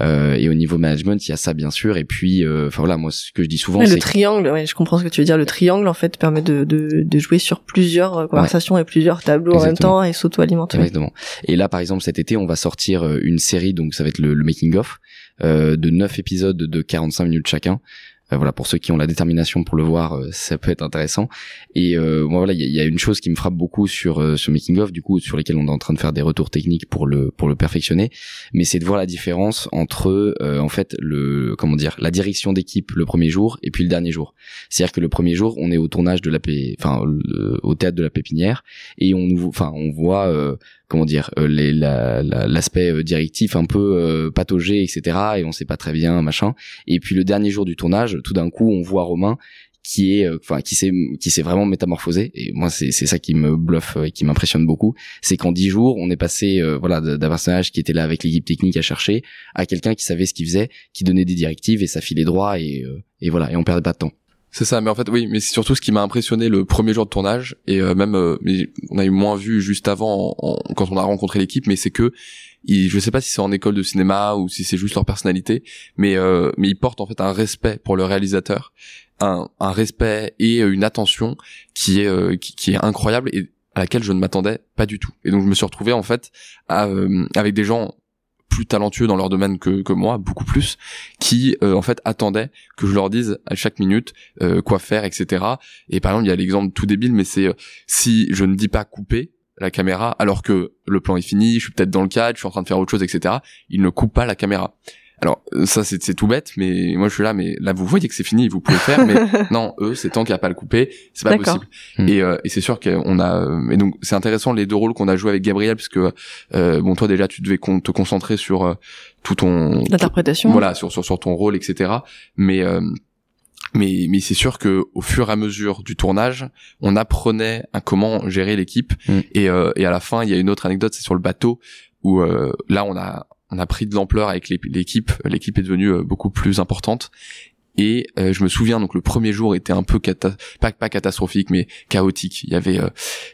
euh, et au niveau management il y a ça bien sûr et puis euh, enfin voilà moi ce que je dis souvent Ouais, c'est Le triangle, ouais, je comprends ce que tu veux dire. Le triangle, en fait, permet de, de, de jouer sur plusieurs conversations et plusieurs tableaux en même temps et s'auto-alimenter. Exactement. Et là, par exemple, cet été, on va sortir une série, donc ça va être le, le making of, euh, de 9 épisodes de 45 minutes chacun. Voilà, pour ceux qui ont la détermination pour le voir, euh, ça peut être intéressant. Et euh, voilà, il y y a une chose qui me frappe beaucoup sur euh, ce making of, du coup, sur lesquels on est en train de faire des retours techniques pour le pour le perfectionner. Mais c'est de voir la différence entre, en fait, le comment dire, la direction d'équipe le premier jour et puis le dernier jour. C'est-à-dire que le premier jour, on est au tournage de la, enfin, au théâtre de la pépinière et on nous, enfin, on voit. euh, comment dire euh, la- la- l'aspect euh, directif un peu euh, pataugé etc et on sait pas très bien machin. Et puis le dernier jour du tournage tout d'un coup on voit Romain qui est enfin qui s'est qui s'est vraiment métamorphosé. Et moi c'est c'est ça qui me bluffe et qui m'impressionne beaucoup. C'est qu'en dix jours on est passé euh, voilà d'un personnage qui était là avec l'équipe technique à chercher à quelqu'un qui savait ce qu'il faisait qui donnait des directives et ça filait droit et euh, et voilà et on perdait pas de temps C'est ça, mais en fait oui, mais c'est surtout ce qui m'a impressionné le premier jour de tournage et euh, même euh, on a eu moins vu juste avant quand on a rencontré l'équipe, mais c'est que ils, je sais pas si c'est en école de cinéma ou si c'est juste leur personnalité, mais euh, mais ils portent en fait un respect pour le réalisateur, un, un respect et une attention qui est qui, est incroyable et à laquelle je ne m'attendais pas du tout. Et donc je me suis retrouvé en fait avec des gens plus talentueux dans leur domaine que, moi, beaucoup plus, qui euh, en fait attendaient que je leur dise à chaque minute euh, quoi faire, etc. Et par exemple, il y a l'exemple tout débile, mais c'est euh, si je ne dis pas couper la caméra alors que le plan est fini, je suis peut-être dans le cadre, je suis en train de faire autre chose, etc. Il ne coupe pas la caméra. Alors euh, ça c'est c'est tout bête, mais moi je suis là, mais là vous voyez que c'est fini, vous pouvez le faire, mais non eux c'est tant qu'il n'y a pas le couper, c'est pas possible. Hmm. Et, euh, et c'est sûr qu'on a, euh, et donc c'est intéressant les deux rôles qu'on a joué avec Gabriel, parce que euh, bon toi déjà tu devais con- te concentrer sur euh, tout ton L'interprétation. voilà sur, sur sur ton rôle etc mais euh, mais mais c'est sûr que au fur et à mesure du tournage on apprenait à comment gérer l'équipe Mm. et euh, et à la fin il y a une autre anecdote c'est sur le bateau où euh, là on a on a pris de l'ampleur avec l'équipe. L'équipe est devenue euh, beaucoup plus importante et euh, je me souviens donc le premier jour était un peu pas catastrophique mais chaotique. Il y avait euh,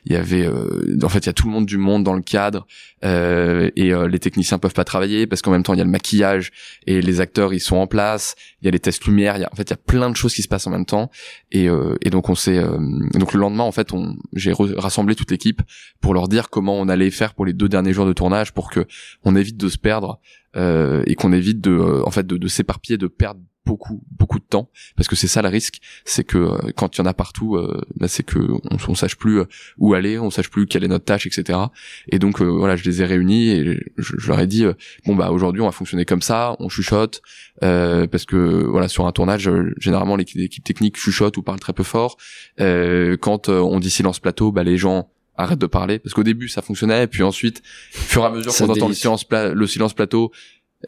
il y avait euh, en fait il y a tout le monde du monde dans le cadre euh, et euh, les techniciens peuvent pas travailler parce qu'en même temps il y a le maquillage et les acteurs ils sont en place. Il y a les tests lumière il y a en fait il y a plein de choses qui se passent en même temps. Et euh, et donc on s'est donc le lendemain en fait on j'ai rassemblé toute l'équipe pour leur dire comment on allait faire pour les deux derniers jours de tournage pour que on évite de se perdre euh, et qu'on évite de en fait de s'éparpiller de perdre beaucoup beaucoup de temps. Parce que c'est ça le risque. C'est que euh, quand il y en a partout euh, bah, c'est que on, on sache plus euh, où aller on sache plus quelle est notre tâche etc et donc euh, voilà je les ai réunis et je, je leur ai dit euh, bon bah aujourd'hui on va fonctionner comme ça on chuchote euh, parce que voilà sur un tournage généralement l'équipe technique chuchote ou parle très peu fort. Euh, quand on dit silence plateau bah les gens arrêtent de parler. Parce qu'au début ça fonctionnait et puis ensuite au fur et à mesure qu'on entend le délite. silence pla- le silence plateau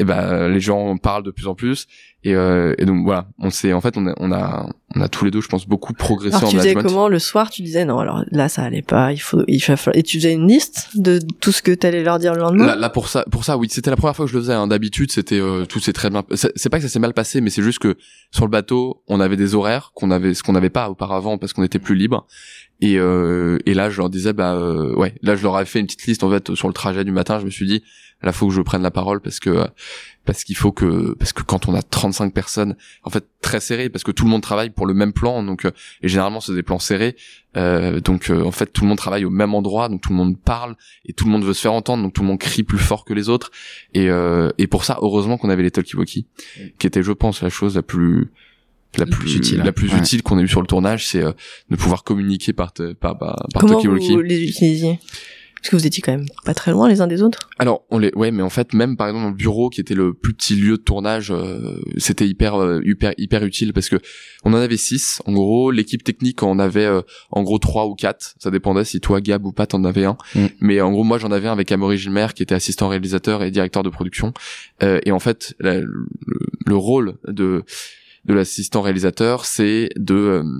et ben les gens parlent de plus en plus. Et, euh, et donc voilà. On s'est en fait on a, on a on a tous les deux je pense beaucoup progressé Alors en tu faisais management comment le soir? Tu disais non, alors là ça allait pas. Il faut, il faut et tu faisais une liste de tout ce que t'allais leur dire le lendemain? Là, là, pour ça, pour ça, oui, c'était la première fois que je le faisais. hein. D'habitude, c'était euh, tout s'est très bien. C'est c'est pas que ça s'est mal passé, mais c'est juste que sur le bateau, on avait des horaires qu'on avait, ce qu'on n'avait pas auparavant parce qu'on était plus libre. Et, euh, et là, je leur disais, bah euh, ouais, là, je leur avais fait une petite liste en fait sur le trajet du matin. Je me suis dit, là, faut que je prenne la parole parce que euh, parce qu'il faut que parce que quand on a 35 personnes, en fait, très serré, parce que tout le monde travaille pour le même plan, donc euh, et généralement c'est des plans serrés, euh, donc euh, en fait tout le monde travaille au même endroit, donc tout le monde parle et tout le monde veut se faire entendre, donc tout le monde crie plus fort que les autres. Et, euh, et pour ça, heureusement qu'on avait les talkie-walkie, qui était, je pense, la chose la plus la plus, plus utile, la plus ouais. utile qu'on ait eu sur le tournage, c'est euh, de pouvoir communiquer par te- par par, par Comment talkie-walkie. vous les utilisiez? Parce que vous étiez quand même pas très loin les uns des autres. Alors, on les, ouais, mais en fait, même par exemple, le bureau qui était le plus petit lieu de tournage, euh, c'était hyper, euh, hyper, hyper utile parce que on en avait six. En gros, l'équipe technique en avait, euh, en gros, trois ou quatre. Ça dépendait si toi, Gab ou pas, t'en avais un. Mm. Mais en gros, moi, j'en avais un avec Amaury Gilmer qui était assistant réalisateur et directeur de production. Euh, et en fait, la- le, le rôle de de l'assistant réalisateur, c'est de euh, en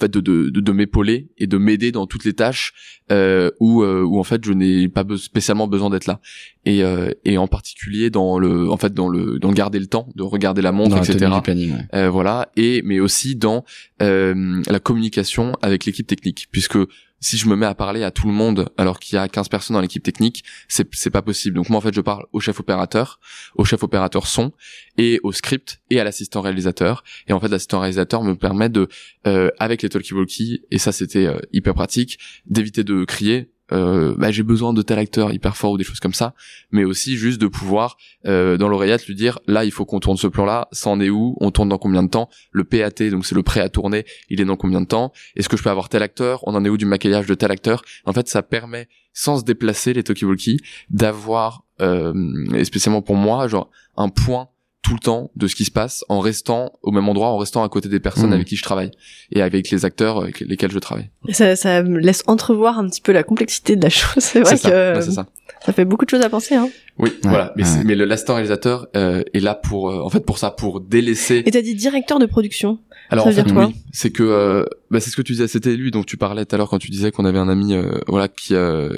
fait de, de, de, de m'épauler et de m'aider dans toutes les tâches euh, où, euh, où en fait je n'ai pas spécialement besoin d'être là. Et, euh, et en particulier dans le en fait dans le dans garder le temps de regarder la montre Dans la etc planning, ouais. euh, voilà. Et mais aussi dans euh, la communication avec l'équipe technique. Puisque si je me mets à parler à tout le monde alors qu'il y a 15 personnes dans l'équipe technique c'est pas possible. Donc moi en fait je parle au chef opérateur au chef opérateur son et au script et à l'assistant réalisateur. Et en fait l'assistant réalisateur me permet de euh, avec les talkie-walkie et ça c'était euh, hyper pratique d'éviter de crier euh, bah, j'ai besoin de tel acteur hyper fort ou des choses comme ça mais aussi juste de pouvoir euh, dans l'oreillette lui dire là il faut qu'on tourne ce plan là ça en est où on tourne dans combien de temps le PAT donc c'est le prêt à tourner il est dans combien de temps est-ce que je peux avoir tel acteur on en est où du maquillage de tel acteur en fait ça permet sans se déplacer les talkie-walkie d'avoir euh, et spécialement pour moi genre un point tout le temps de ce qui se passe en restant au même endroit en restant à côté des personnes Mhm. avec qui je travaille et avec les acteurs avec lesquels je travaille ça, ça me laisse entrevoir un petit peu la complexité de la chose. C'est vrai ça, que ça ça fait beaucoup de choses à penser. Hein. oui voilà mais, ouais. mais le l'assistant réalisateur euh, est là pour euh, en fait pour ça pour délaisser Et t'as dit directeur de production. Alors Ça en veut fait dire quoi oui, c'est que euh, bah, c'est ce que tu disais, c'était lui dont tu parlais tout à l'heure quand tu disais qu'on avait un ami euh, voilà qui euh,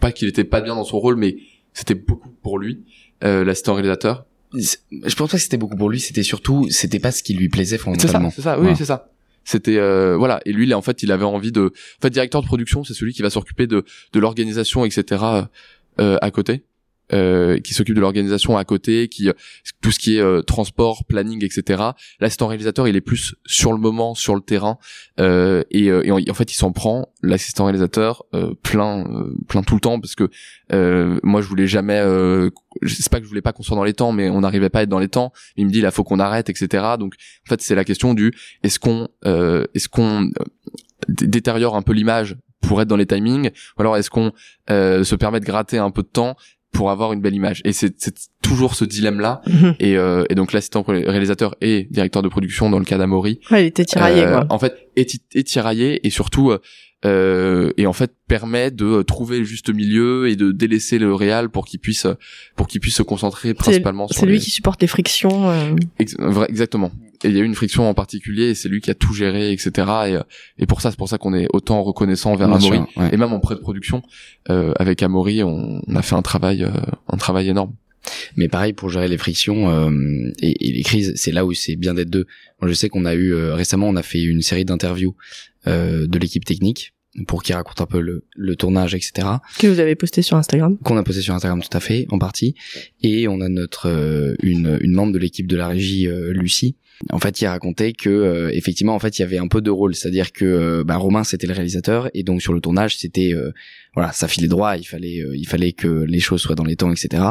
pas qu'il était pas bien dans son rôle mais c'était beaucoup pour lui euh, l'assistant réalisateur. Je pense pas que c'était beaucoup pour lui, c'était surtout, c'était pas ce qui lui plaisait fondamentalement. c'est ça, oui, Voilà. c'est ça. C'était euh, voilà et lui là en fait il avait envie de en fait directeur de production c'est celui qui va s'occuper de de l'organisation etc euh, à côté qui s'occupe de l'organisation à côté qui euh, tout ce qui est euh, transport planning etc l'assistant réalisateur il est plus sur le moment sur le terrain euh, et, euh, et en, fait il s'en prend l'assistant réalisateur euh, plein euh, plein tout le temps parce que euh, moi je voulais jamais euh, je sais pas que je voulais pas qu'on soit dans les temps mais on n'arrivait pas à être dans les temps. Il me dit là faut qu'on arrête etc donc en fait c'est la question du est-ce qu'on euh, est-ce qu'on euh, dé- détériore un peu l'image pour être dans les timings ou alors est-ce qu'on euh, se permet de gratter un peu de temps pour avoir une belle image et c'est c'est toujours ce dilemme là et, euh, et donc l'assistant réalisateur et directeur de production dans le cas d'Amaury Ouais, il était tiraillé, euh, quoi. en fait est, est tiraillé et surtout euh, et en fait permet de trouver le juste milieu et de délaisser le réal pour qu'il puisse pour qu'il puisse se concentrer principalement sur C'est lui les- qui supporte les frictions. euh. Ex- exactement. Et il y a eu une friction en particulier et c'est lui qui a tout géré, etc. Et, euh, et pour ça, c'est pour ça qu'on est autant reconnaissant envers Amaury. sûr, ouais. Et même en pré-production, euh, avec Amaury, on, on a fait un travail, euh, un travail énorme. Mais pareil pour gérer les frictions euh, et, et les crises, c'est là où c'est bien d'être deux. Moi, je sais qu'on a eu euh, récemment, on a fait une série d'interviews euh, de l'équipe technique pour qu'ils racontent un peu le, le tournage, etc. que vous avez posté sur Instagram. Qu'on a posté sur Instagram tout à fait, en partie. Et on a notre euh, une, une membre de l'équipe de la régie, euh, Lucie. En fait, qui racontait que euh, effectivement, en fait, il y avait un peu de rôle, c'est-à-dire que euh, bah, Romain c'était le réalisateur et donc sur le tournage c'était euh, voilà, ça filait droit, il fallait euh, il fallait que les choses soient dans les temps, etc.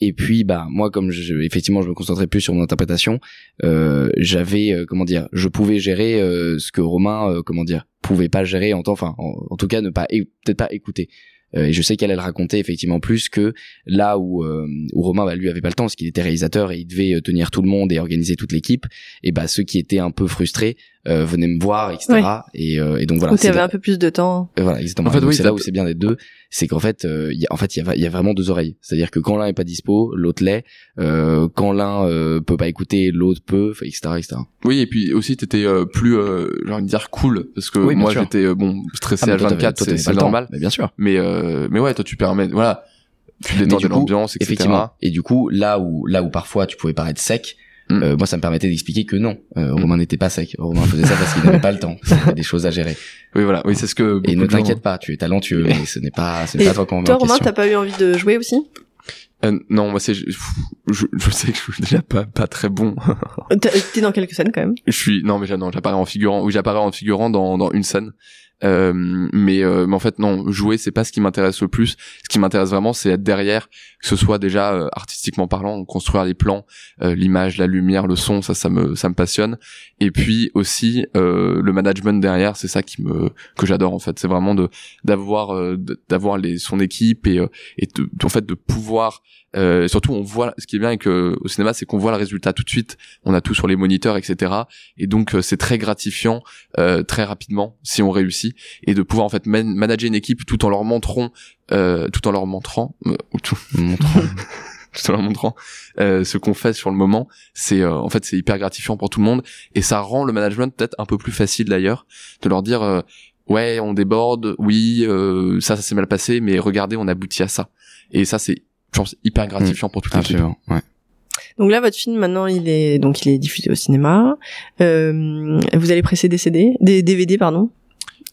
Et puis bah moi comme je, effectivement je me concentrais plus sur mon interprétation, j'avais comment dire, je pouvais gérer ce que Romain comment dire pouvait pas gérer en temps, enfin en, en tout cas ne pas peut-être pas écouter. Euh, et je sais qu'elle elle racontait effectivement plus que là où euh, où Romain bah, lui avait pas le temps parce qu'il était réalisateur et il devait euh, tenir tout le monde et organiser toute l'équipe. Et bah ceux qui étaient un peu frustrés euh, venaient me voir, etc. Ouais. Et, euh, et donc voilà. Où t'avais un peu plus de temps. euh, Voilà, exactement. En fait, oui, c'est là où c'est bien d'être deux, c'est qu'en fait, euh, il y a, en fait, il y a, il y a vraiment deux oreilles. C'est-à-dire que quand l'un est pas dispo, l'autre l'est. Euh, quand l'un euh, peut pas écouter, l'autre peut, enfin, etc., etc. Oui, et puis aussi, t'étais euh, plus, euh, j'ai envie de dire cool, parce que Oui, moi, sûr. j'étais euh, bon stressé Ah, à toi, t'avais- 24, toi, c'est normal. Mais bien sûr. Mais euh, mais ouais, toi, tu permets, voilà, tu détends de coup, l'ambiance, etc. Effectivement. Et du coup, là où, là où parfois tu pouvais paraître sec, Mm. euh, moi, ça me permettait d'expliquer que non, euh, Romain n'était pas sec. Romain faisait ça parce qu'il n'avait pas le temps. Il avait des choses à gérer. Oui, voilà, oui, c'est ce que. Et ne gens- t'inquiète pas, tu es talentueux, mais ce n'est pas, ce n'est pas toi qu'on Toi, Romain, t'as pas eu envie de jouer aussi? Euh, non, moi c'est je, je, je sais que je suis déjà pas pas très bon. T'as- T'es dans quelques scènes quand même. je suis non mais j'apparais en figurant. Oui, j'apparais en figurant dans dans une scène. Euh, mais euh, mais en fait non, jouer c'est pas ce qui m'intéresse le plus. Ce qui m'intéresse vraiment c'est être derrière, que ce soit déjà euh, artistiquement parlant, construire les plans, euh, l'image, la lumière, le son, ça ça me ça me passionne. Et puis aussi euh, le management derrière, c'est ça qui me que j'adore en fait. C'est vraiment de d'avoir d'avoir les son équipe et et de, en fait de pouvoir surtout on voit ce qui est bien avec au cinéma c'est qu'on voit le résultat tout de suite on a tout sur les moniteurs etc et donc c'est très gratifiant très rapidement si on réussit et de pouvoir en fait man- manager une équipe tout en leur montrant euh, tout en leur montrant euh, ou tout, Montrant. tout en leur montrant euh, ce qu'on fait sur le moment c'est euh, en fait c'est hyper gratifiant pour tout le monde et ça rend le management peut-être un peu plus facile d'ailleurs de leur dire euh, ouais on déborde oui euh, ça ça s'est mal passé mais regardez on aboutit à ça et ça c'est je pense hyper gratifiant pour toute l'équipe Absolument. Ouais. Donc là, votre film maintenant, il est donc il est diffusé au cinéma. Euh, vous allez presser des CD, des DVD, pardon.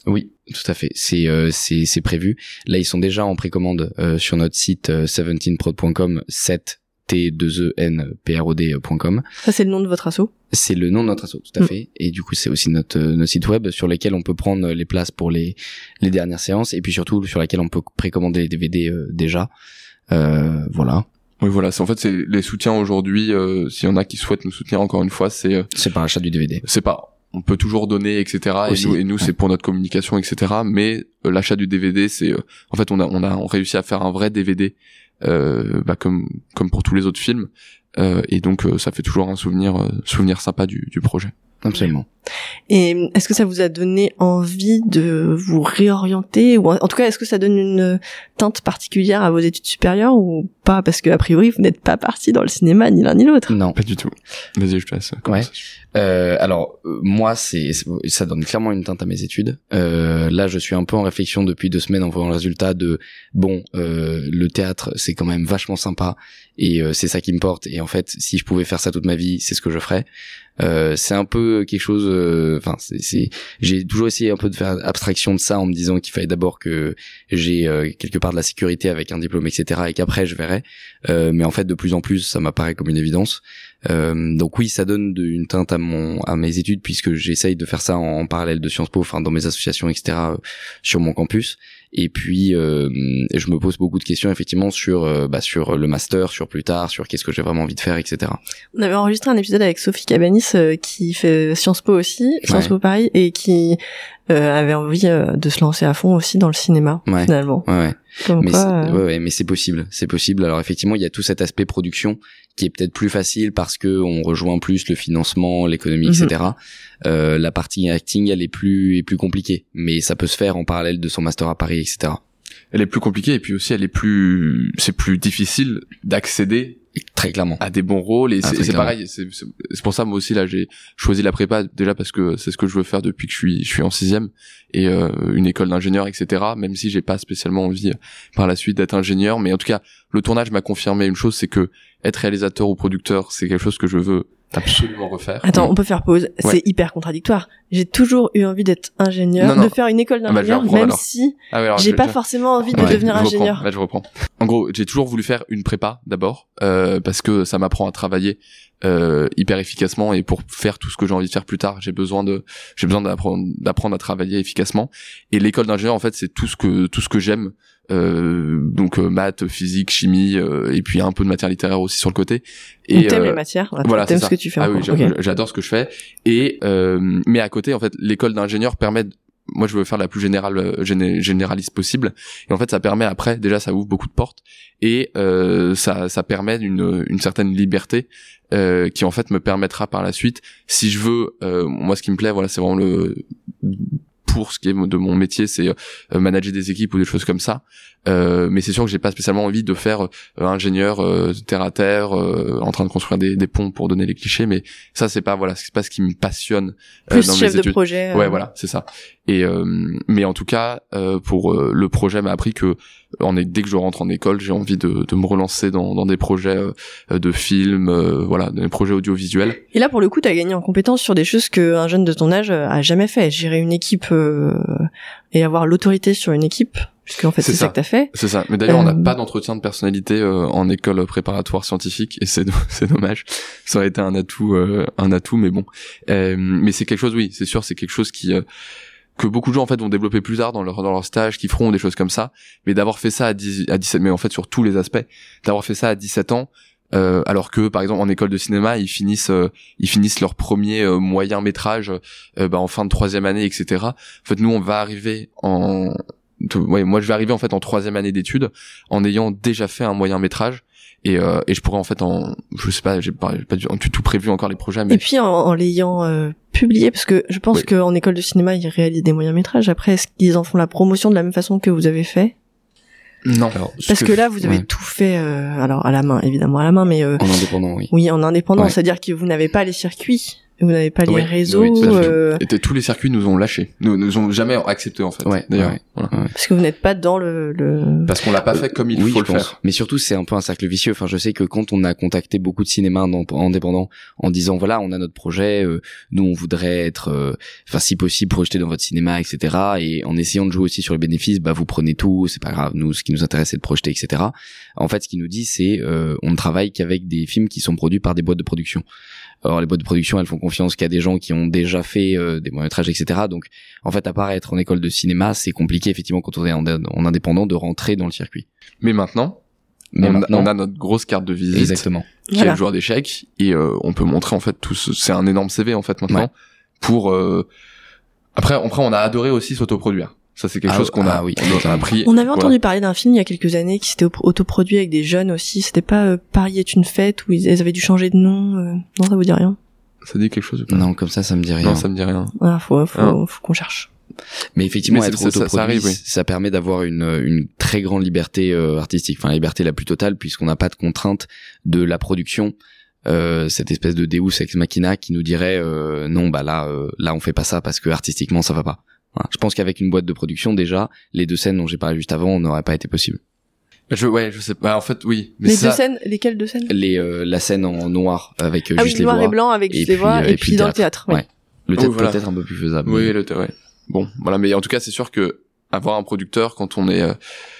Oui, tout à fait. C'est euh, c'est c'est prévu. Là, ils sont déjà en précommande euh, sur notre site euh, 17prod.com 7 t 2 e n p r o d.com. Ça, c'est le nom de votre assaut. C'est le nom de notre asso, tout à Mm. fait. Et du coup, c'est aussi notre euh, notre site web sur lequel on peut prendre les places pour les les dernières séances et puis surtout sur laquelle on peut précommander les DVD euh, déjà. Euh, voilà. oui voilà c'est en fait c'est les soutiens aujourd'hui euh, s'il y en a qui souhaitent nous soutenir encore une fois c'est euh, C'est par l'achat du DVD. c'est pas on peut toujours donner etc et nous, et nous ouais. c'est pour notre communication etc mais euh, l'achat du DVD c'est euh, en fait on a on a on réussi à faire un vrai DVD euh, bah, comme comme pour tous les autres films. Euh, et donc euh, ça fait toujours un souvenir euh, souvenir sympa du, du projet Absolument. Et est-ce que ça vous a donné envie de vous réorienter ou en tout cas, est-ce que ça donne une teinte particulière à vos études supérieures ou pas? Parce que a priori, vous n'êtes pas parti dans le cinéma ni l'un ni l'autre. Non. pas du tout vas-y je te laisse commencer. Euh, alors euh, moi c'est c'est- ça donne clairement une teinte à mes études. Euh, là je suis un peu en réflexion depuis deux semaines en voyant le résultat de bon euh, le théâtre c'est quand même vachement sympa et euh, c'est ça qui me porte et en fait si je pouvais faire ça toute ma vie c'est ce que je ferais. Euh, c'est un peu quelque chose euh, enfin c'est c'est j'ai toujours essayé un peu de faire abstraction de ça en me disant qu'il fallait d'abord que j'ai euh, quelque part de la sécurité avec un diplôme etc et qu'après je verrai Euh, mais en fait de plus en plus ça m'apparaît comme une évidence euh, donc oui, ça donne une teinte à mon à mes études puisque j'essaye de faire ça en, en parallèle de Sciences Po, enfin dans mes associations, etc. euh, sur mon campus. Et puis euh, je me pose beaucoup de questions effectivement sur euh, bah, sur le master, sur plus tard, sur qu'est-ce que j'ai vraiment envie de faire, etc. On avait enregistré un épisode avec Sophie Cabanis euh, qui fait Sciences Po aussi, Sciences Ouais. Po Paris, et qui euh, avait envie de se lancer à fond aussi dans le cinéma Ouais. finalement. Ouais. Comme mais quoi, c'est- euh, ouais, ouais, mais c'est possible, c'est possible. Alors effectivement, il y a tout cet aspect production qui est peut-être plus facile parce que on rejoint plus le financement, l'économie, Mhm. etc. Euh, la partie acting, elle est plus est plus compliquée, mais ça peut se faire en parallèle de son master à Paris, etc. elle est plus compliquée et puis aussi elle est plus c'est plus difficile d'accéder Très clairement. à des bons rôles et Ah, c'est pareil c'est c'est- c'est pour ça moi aussi là j'ai choisi la prépa déjà parce que c'est ce que je veux faire depuis que je suis je suis en sixième et euh, une école d'ingénieur etc même si j'ai pas spécialement envie euh, par la suite d'être ingénieur mais en tout cas le tournage m'a confirmé une chose c'est que être réalisateur ou producteur c'est quelque chose que je veux absolument refaire Attends, on peut faire pause. Ouais. C'est hyper contradictoire. J'ai toujours eu envie d'être ingénieur, Non, non. de faire une école Ah bah, d'ingénieur, même alors. si Ah ouais, j'ai pas je- forcément envie de devenir je ingénieur. Là, je reprends. En gros, j'ai toujours voulu faire une prépa d'abord euh, parce que ça m'apprend à travailler euh, hyper efficacement et pour faire tout ce que j'ai envie de faire plus tard, j'ai besoin de j'ai besoin d'apprendre d'apprendre à travailler efficacement. Et l'école d'ingénieur, en fait, c'est tout ce que tout ce que j'aime. Euh, donc euh, maths, physique, chimie euh, et puis un peu de matière littéraire aussi sur le côté. Et t'aimes les matières, voilà, t'aimes ce que tu fais. Ah oui, j'adore ce que je fais. Et euh, mais à côté, en fait, l'école d'ingénieur permet. Moi, je veux faire la plus générale, géné- généraliste possible. Et en fait, ça permet après, déjà, ça ouvre beaucoup de portes et euh, ça, ça permet une, une certaine liberté euh, qui en fait me permettra par la suite, si je veux, euh, moi, ce qui me plaît, voilà, c'est vraiment le pour ce qui est de mon métier, c'est euh, manager des équipes ou des choses comme ça. Euh, mais c'est sûr que j'ai pas spécialement envie de faire euh, ingénieur euh, terre à terre euh, en train de construire des, des ponts pour donner les clichés. Mais ça, c'est pas voilà, c'est pas ce qui me passionne Plus dans chef mes de projet. Ouais, voilà, c'est ça. Et euh, mais en tout cas, euh, pour euh, le projet m'a appris que en est, dès que je rentre en école, j'ai envie de, de me relancer dans, dans des projets euh, de films, euh, voilà, des projets audiovisuels. Et là, pour le coup, t'as gagné en compétences sur des choses que un jeune de ton âge a jamais fait. Gérer une équipe euh, et avoir l'autorité sur une équipe. Puisque en fait C'est ça. ça. que t'as fait. C'est ça. Mais d'ailleurs, on n'a Euh, pas d'entretien de personnalité euh, en école préparatoire scientifique et c'est c'est dommage. Ça aurait été un atout, euh, un atout, mais bon. Euh, mais c'est quelque chose, oui, c'est sûr, c'est quelque chose qui euh, que beaucoup de gens en fait vont développer plus tard dans leur dans leur stage, qui feront des choses comme ça. Mais d'avoir fait ça à 10, à 17, mais en fait sur tous les aspects, d'avoir fait ça à 17 ans. euh, alors que par exemple en école de cinéma ils finissent euh, ils finissent leur premier euh, moyen métrage euh, bah, en fin de troisième année etc en fait nous on va arriver en ouais, moi je vais arriver en fait en troisième année d'études en ayant déjà fait un moyen métrage et, euh, et je pourrais en fait en je sais pas j'ai pas, j'ai pas du du tout prévu encore les projets mais Et puis en, en l'ayant euh, publié, parce que je pense Oui. qu'en école de cinéma, ils réalisent des moyens métrages. Après, est-ce qu'ils en font la promotion de la même façon que vous avez fait? Non Alors, Parce que, là, vous avez ouais. tout fait, euh, alors à la main, évidemment à la main, mais euh, en indépendant, oui. oui, en indépendant. Ouais. C'est-à-dire que vous n'avez pas les circuits, vous n'avez pas les Oui, réseaux, oui, euh, et tous les circuits nous ont lâchés nous nous ont jamais accepté en fait Ouais, d'ailleurs ouais. Voilà. parce que vous n'êtes pas dans le. le... parce qu'on l'a pas fait comme il oui, faut le pense. faire Mais surtout, c'est un peu un cercle vicieux. Enfin, je sais que quand on a contacté beaucoup de cinémas indép- indépendants en disant voilà, on a notre projet, euh, nous on voudrait être, euh, enfin si possible, projeté dans votre cinéma, etc. Et en essayant de jouer aussi sur les bénéfices, bah vous prenez tout, c'est pas grave. Nous, ce qui nous intéresse, c'est de projeter, etc. En fait, ce qu'il nous dit, c'est euh, on ne travaille qu'avec des films qui sont produits par des boîtes de production. Alors les boîtes de production, elles font confiance qu'à des gens qui ont déjà fait euh, des moyens métrages, etc. Donc, en fait, à part être en école de cinéma, c'est compliqué effectivement quand on est en, en indépendant de rentrer dans le circuit. mais maintenant Mais on, a- maintenant, on a notre grosse carte de visite exactement. qui est le joueur d'échecs et euh, on peut montrer en fait tout ce c'est un énorme CV en fait maintenant Ouais. pour euh, après après on a adoré aussi s'autoproduire ça c'est quelque Ah, chose qu'on a ah oui. on a appris On avait Voilà. entendu parler d'un film il y a quelques années qui s'était auto- autoproduit avec des jeunes aussi. C'était pas euh, Paris est une fête où ils, ils avaient dû changer de nom. euh, Non, ça vous dit rien? Ça dit quelque chose ou pas? Non, comme ça, ça me dit rien. non ça me dit rien Ah, faut, faut, Ah. faut qu'on cherche. Mais effectivement, Mais c'est- être ça- ça ça, arrive, oui. permet d'avoir une, une très grande liberté euh, artistique, enfin la liberté la plus totale, puisqu'on n'a pas de contrainte de la production. Euh, cette espèce de Deus ex machina qui nous dirait euh, non bah là euh, là on fait pas ça parce que artistiquement ça va pas. Voilà. Je pense qu'avec une boîte de production déjà les deux scènes dont j'ai parlé juste avant n'auraient pas été possible. je ouais je sais pas en fait oui mais les ça deux scènes, lesquelles deux scènes? Les euh, la scène en noir avec euh, Ah oui, juste les noir voix, et blanc avec et juste les puis, voix euh, et, puis, dans le théâtre. oui. Ouais. le Oui, théâtre voilà. peut-être un peu plus faisable. oui mais- le ouais bon voilà mais en tout cas c'est sûr que avoir un producteur quand on est euh,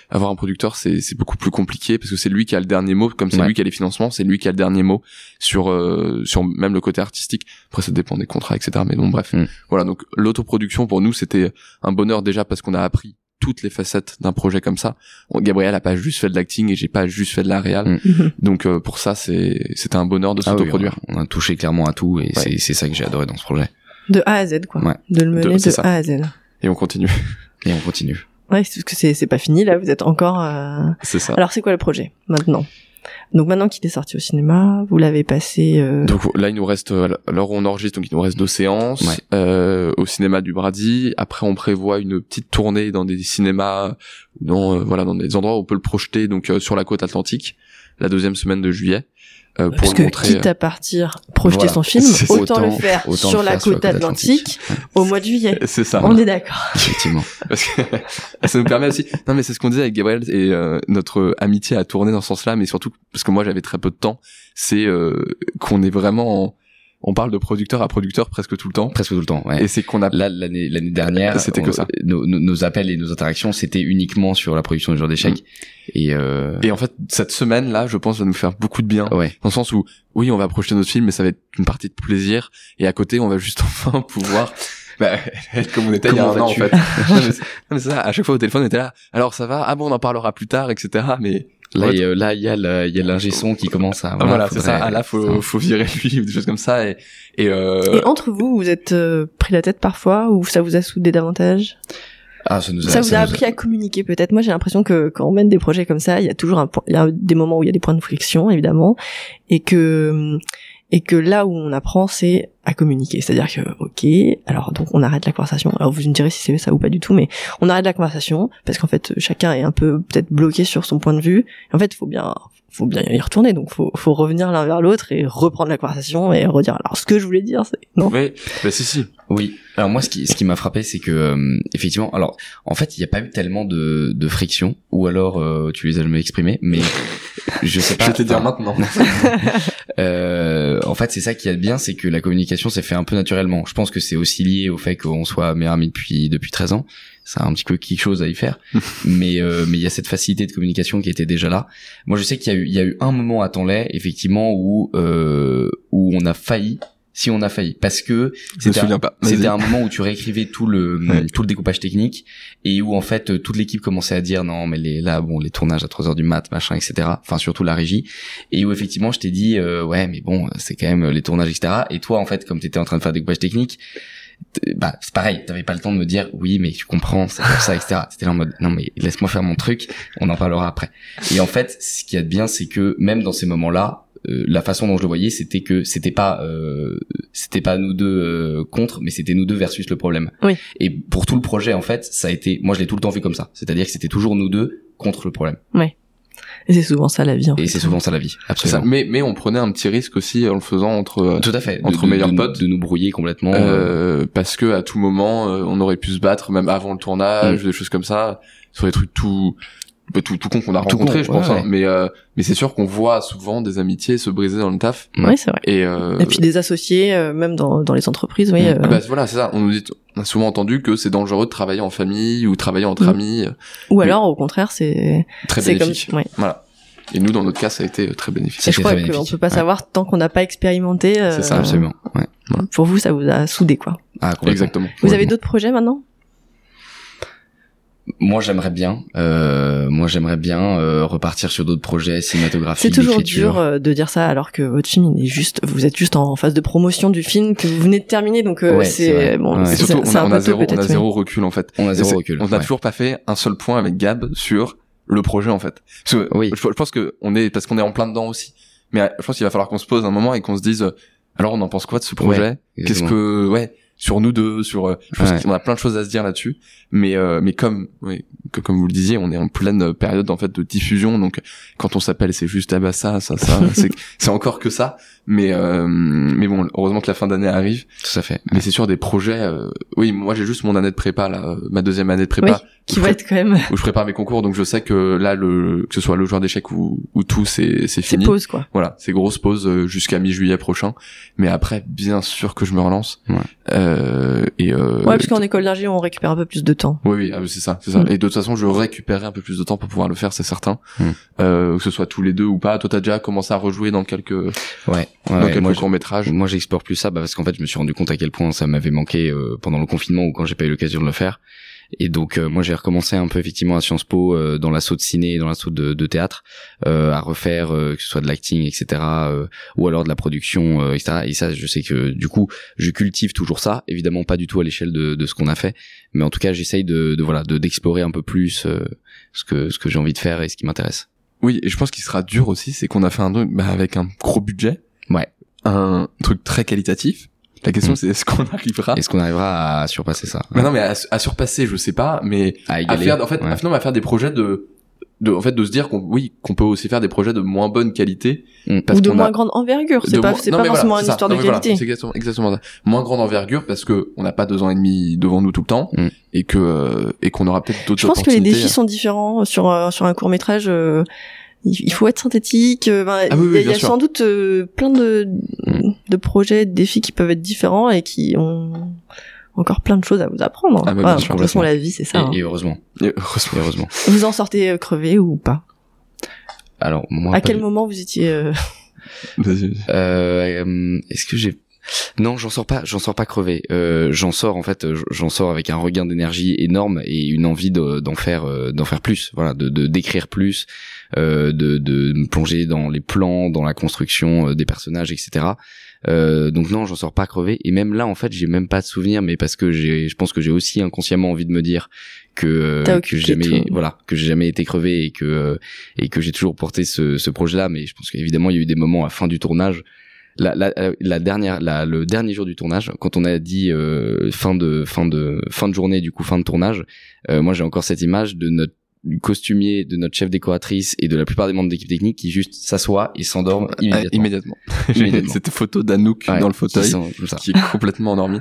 avoir un producteur c'est c'est beaucoup plus compliqué parce que c'est lui qui a le dernier mot comme c'est Ouais. lui qui a les financements c'est lui qui a le dernier mot sur euh, sur même le côté artistique après ça dépend des contrats etc mais bon bref Mm. voilà donc l'autoproduction pour nous c'était un bonheur déjà parce qu'on a appris toutes les facettes d'un projet comme ça Gabriel a pas juste fait de l'acting et j'ai pas juste fait de la réal Mm. Donc euh, pour ça c'est c'était un bonheur de Ah oui, s'autoproduire on a touché clairement à tout et c'est c'est ça que j'ai adoré dans ce projet. De A à Z, quoi. Ouais. De le mener De-. A à Z. et on continue Et on continue. Ouais, parce que c'est c'est pas fini là. Vous êtes encore. euh, c'est ça Alors c'est quoi le projet maintenant? Donc maintenant qu'il est sorti au cinéma, vous l'avez passé. euh, Donc là, il nous reste, euh, où on enregistre, donc il nous reste deux séances Ouais. euh, au cinéma du Brady. Après, on prévoit une petite tournée dans des cinémas, dans euh, voilà, dans des endroits où on peut le projeter, donc euh, sur la côte atlantique, la deuxième semaine de juillet, euh, pour Parce que montrer. quitte à partir projeter Voilà. son film, autant, autant- le faire autant sur le la sur la côte atlantique au mois de juillet. euh, C'est ça. On est d'accord. Effectivement. Parce que ça nous permet aussi. Non, mais c'est ce qu'on disait avec Gabriel et euh, notre amitié a tourné dans ce sens-là, mais surtout parce que moi j'avais très peu de temps. C'est euh, qu'on est vraiment. en- On parle de producteur à producteur presque tout le temps. Presque tout le temps. Ouais. Et c'est qu'on a. Là, l'année l'année dernière, C'était que ça. Nos, nos- nos appels et nos interactions, c'était uniquement sur la production du jour d'échecs. Et, euh, Et en fait, cette semaine-là, je pense, va nous faire beaucoup de bien. ouais. Dans le sens où, oui, on va projeter notre film, mais ça va être une partie de plaisir. Et à côté, on va juste enfin pouvoir bah, être comme on était il y a un an, en fait. non, mais non, mais ça. À chaque fois au téléphone, on était là. Alors ça va? Ah bon, on en parlera plus tard, etc. Mais Là, Ouais. il a- il y a le- il y a l'ingé son qui commence à. Ah, voilà, c'est faudrait- ça. Ah là, faut, faut virer lui ou des choses comme ça. Et, et, euh, Et entre vous, vous êtes euh, pris la tête parfois ou ça vous a soudé davantage? Ah, ça nous a, Ça vous a nous appris à communiquer peut-être. Moi, j'ai l'impression que quand on mène des projets comme ça, il y a toujours un point, il y a des moments où il y a des points de friction, évidemment, et que et que là où on apprend, c'est à communiquer. C'est-à-dire que, ok, alors donc on arrête la conversation. Alors vous me direz si c'est ça ou pas du tout, mais on arrête la conversation parce qu'en fait chacun est un peu peut-être bloqué sur son point de vue. En fait, il faut bien faut bien y retourner, donc faut faut revenir l'un vers l'autre et reprendre la conversation et redire. Alors ce que je voulais dire, c'est non? Oui, bah si, si. Oui. Alors moi, ce qui, ce qui m'a frappé, c'est que euh, effectivement, alors en fait, il n'y a pas eu tellement de, de friction, ou alors euh, tu les as jamais exprimées, mais je sais pas. Je vais te dire maintenant. euh, en fait, c'est ça qui est bien, c'est que la communication s'est fait un peu naturellement. Je pense que c'est aussi lié au fait qu'on soit meilleurs amis depuis depuis 13 ans. Ça a un petit peu quelque chose à y faire, mais euh, mais il y a cette facilité de communication qui était déjà là. Moi, je sais qu'il y a eu il y a eu un moment à temps effectivement, où euh, où on a failli si on a failli. Parce que c'était un, c'était un moment où tu réécrivais tout le tout le découpage technique et où en fait toute l'équipe commençait à dire non mais les là bon les tournages à 3 heures du mat machin etc enfin surtout la régie. Et où effectivement je t'ai dit euh, ouais mais bon c'est quand même les tournages etc et toi en fait comme t'étais en train de faire découpage technique bah c'est pareil. T'avais pas le temps de me dire oui mais tu comprends c'est comme ça etc c'était là en mode non mais laisse-moi faire mon truc. On en parlera après. Et en fait ce qu'il y a de bien c'est que même dans ces moments là euh, la façon dont je le voyais, c'était que c'était pas euh, c'était pas nous deux euh, contre, mais c'était nous deux versus le problème. Oui. Et pour tout le projet, en fait, ça a été, moi je l'ai tout le temps vu comme ça. C'est-à-dire que c'était toujours nous deux contre le problème. Oui. Et c'est souvent ça la vie. En et c'est souvent ça la vie, absolument. Mais mais on prenait un petit risque aussi en le faisant entre tout à fait entre meilleurs potes de nous brouiller complètement euh, parce que à tout moment on aurait pu se battre même avant le tournage, mm. des choses comme ça sur des trucs tout tout, tout con qu'on a rencontré, je pense. Hein. mais euh, mais c'est sûr qu'on voit souvent des amitiés se briser dans le taf. Oui, c'est vrai. Et, euh... et puis des associés, euh, même dans, dans les entreprises, oui. Ah bah, voilà, c'est ça. On nous dit, on a souvent entendu que c'est dangereux de travailler en famille ou travailler entre mm. amis. Ou alors, au contraire, c'est très bénéfique. Comme... Voilà. Et nous, dans notre cas, ça a été très bénéfique. Et je crois qu'on peut pas savoir tant qu'on n'a pas expérimenté. c'est ça, absolument. Ouais. Pour vous, ça vous a soudé, quoi. Ah, exactement. Vous avez d'autres projets maintenant? Moi j'aimerais bien euh, moi j'aimerais bien euh, repartir sur d'autres projets cinématographiques c'est toujours dur euh, de dire ça alors que votre film il est juste vous êtes juste en phase de promotion du film que vous venez de terminer donc euh, c'est bon ouais. surtout on a, on a zéro on a zéro recul en fait. On a zéro recul on n'a toujours pas fait un seul point avec Gab sur le projet en fait. Parce que oui. je, je pense que on est parce qu'on est en plein dedans aussi. Mais je pense qu'il va falloir qu'on se pose un moment et qu'on se dise alors on en pense quoi de ce projet? Qu'est-ce que ouais sur nous deux, sur. Euh, je pense qu'on a plein de choses à se dire là-dessus, mais euh, mais comme oui, que, comme vous le disiez, on est en pleine période en fait de diffusion, donc quand on s'appelle, c'est juste ah bah ça, ça, ça, c'est c'est encore que ça, mais euh, mais bon, heureusement que la fin d'année arrive. Tout à fait. Mais c'est sûr des projets. oui, moi j'ai juste mon année de prépa là, ma deuxième année de prépa. qui va être quand même. Où je prépare mes concours, donc je sais que là le que ce soit le joueur d'échecs ou ou tout, c'est c'est fini. C'est pause quoi. Voilà, c'est grosse pause jusqu'à mi-juillet prochain, mais après bien sûr que je me relance. Ouais. Euh, et euh, ouais, parce qu'en école d'ingé, on récupère un peu plus de temps. Oui, oui, ah, c'est ça, c'est ça. Mm. Et de toute façon, je récupérerai un peu plus de temps pour pouvoir le faire, c'est certain. Mm. Euh, que ce soit tous les deux ou pas. Toi, t'as déjà commencé à rejouer dans quelques, ouais, ouais dans quelques courts métrages. Moi, j'explore plus ça, bah, parce qu'en fait, je me suis rendu compte à quel point ça m'avait manqué euh, pendant le confinement ou quand j'ai pas eu l'occasion de le faire. Et donc euh, moi j'ai recommencé un peu effectivement à Sciences Po euh, dans l'assaut de ciné, dans l'assaut de, de théâtre, euh, à refaire que ce soit de l'acting, etc. ou alors de la production, etc. Et ça je sais que du coup je cultive toujours ça, évidemment pas du tout à l'échelle de, de ce qu'on a fait, mais en tout cas j'essaye de, de, voilà de d'explorer un peu plus ce que ce que j'ai envie de faire et ce qui m'intéresse. Oui, et je pense qu'il sera dur aussi, c'est qu'on a fait un truc bah, avec un gros budget. Ouais. Un truc très qualitatif la question, mm. c'est est-ce qu'on arrivera Est-ce qu'on arrivera à surpasser ça mais Non, mais à, surpasser, je sais pas, mais à, faire, en fait, à, à faire des projets de, de, en fait, de se dire qu'on, oui, qu'on peut aussi faire des projets de moins bonne qualité, mm. ou de moins grande envergure. C'est pas, c'est pas forcément une histoire de qualité. c'est exactement, exactement ça. Moins grande envergure parce que on n'a pas deux ans et demi devant nous tout le temps mm. et que euh, et qu'on aura peut-être d'autres. Je pense que les défis sont différents sur euh, sur un court métrage. Euh, il faut être synthétique. Euh, ah il y a, sans doute euh, plein de, mm. de projets, de défis qui peuvent être différents et qui ont encore plein de choses à vous apprendre. Ah bah, de toute façon, la vie, c'est ça. Et, hein. heureusement. heureusement. Vous en sortez euh, crevé ou pas? Alors moi. À quel moment vous étiez euh... Est-ce que j'ai non, j'en sors pas, j'en sors pas crevé. Euh, j'en sors en fait, j'en sors avec un regain d'énergie énorme et une envie d'en faire, d'en faire plus. Voilà, de d'écrire plus, euh, de, de me plonger dans les plans, dans la construction euh, des personnages, etc. Euh, donc non, j'en sors pas crevé. Et même là, en fait, j'ai même pas de souvenir, mais parce que j'ai, je pense que j'ai aussi inconsciemment envie de me dire que que j'ai jamais, voilà, que j'ai jamais été crevé et que et que j'ai toujours porté ce, ce projet-là. Mais je pense qu'évidemment, il y a eu des moments à fin du tournage. La, la, la dernière, la, le dernier jour du tournage, quand on a dit euh, fin de fin de fin de journée, du coup fin de tournage, euh, moi j'ai encore cette image de notre du costumier, de notre chef décoratrice et de la plupart des membres d'équipe technique qui juste s'assoient et s'endorment immédiatement. immédiatement. Cette photo d'Anouk dans le fauteuil qui, est complètement endormi.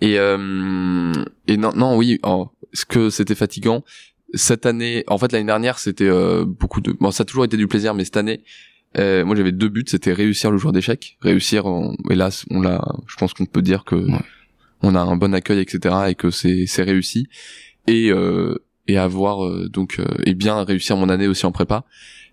Et euh, et non non oui, oh, ce que c'était fatigant cette année. En fait l'année dernière c'était euh, beaucoup de bon ça a toujours été du plaisir mais cette année Euh, moi, j'avais deux buts. C'était réussir le joueur d'échecs, réussir. Hélas, on l'a. Je pense qu'on peut dire que Ouais. on a un bon accueil, etc., et que c'est c'est réussi. Et euh, et avoir euh, donc euh, et bien réussir mon année aussi en prépa.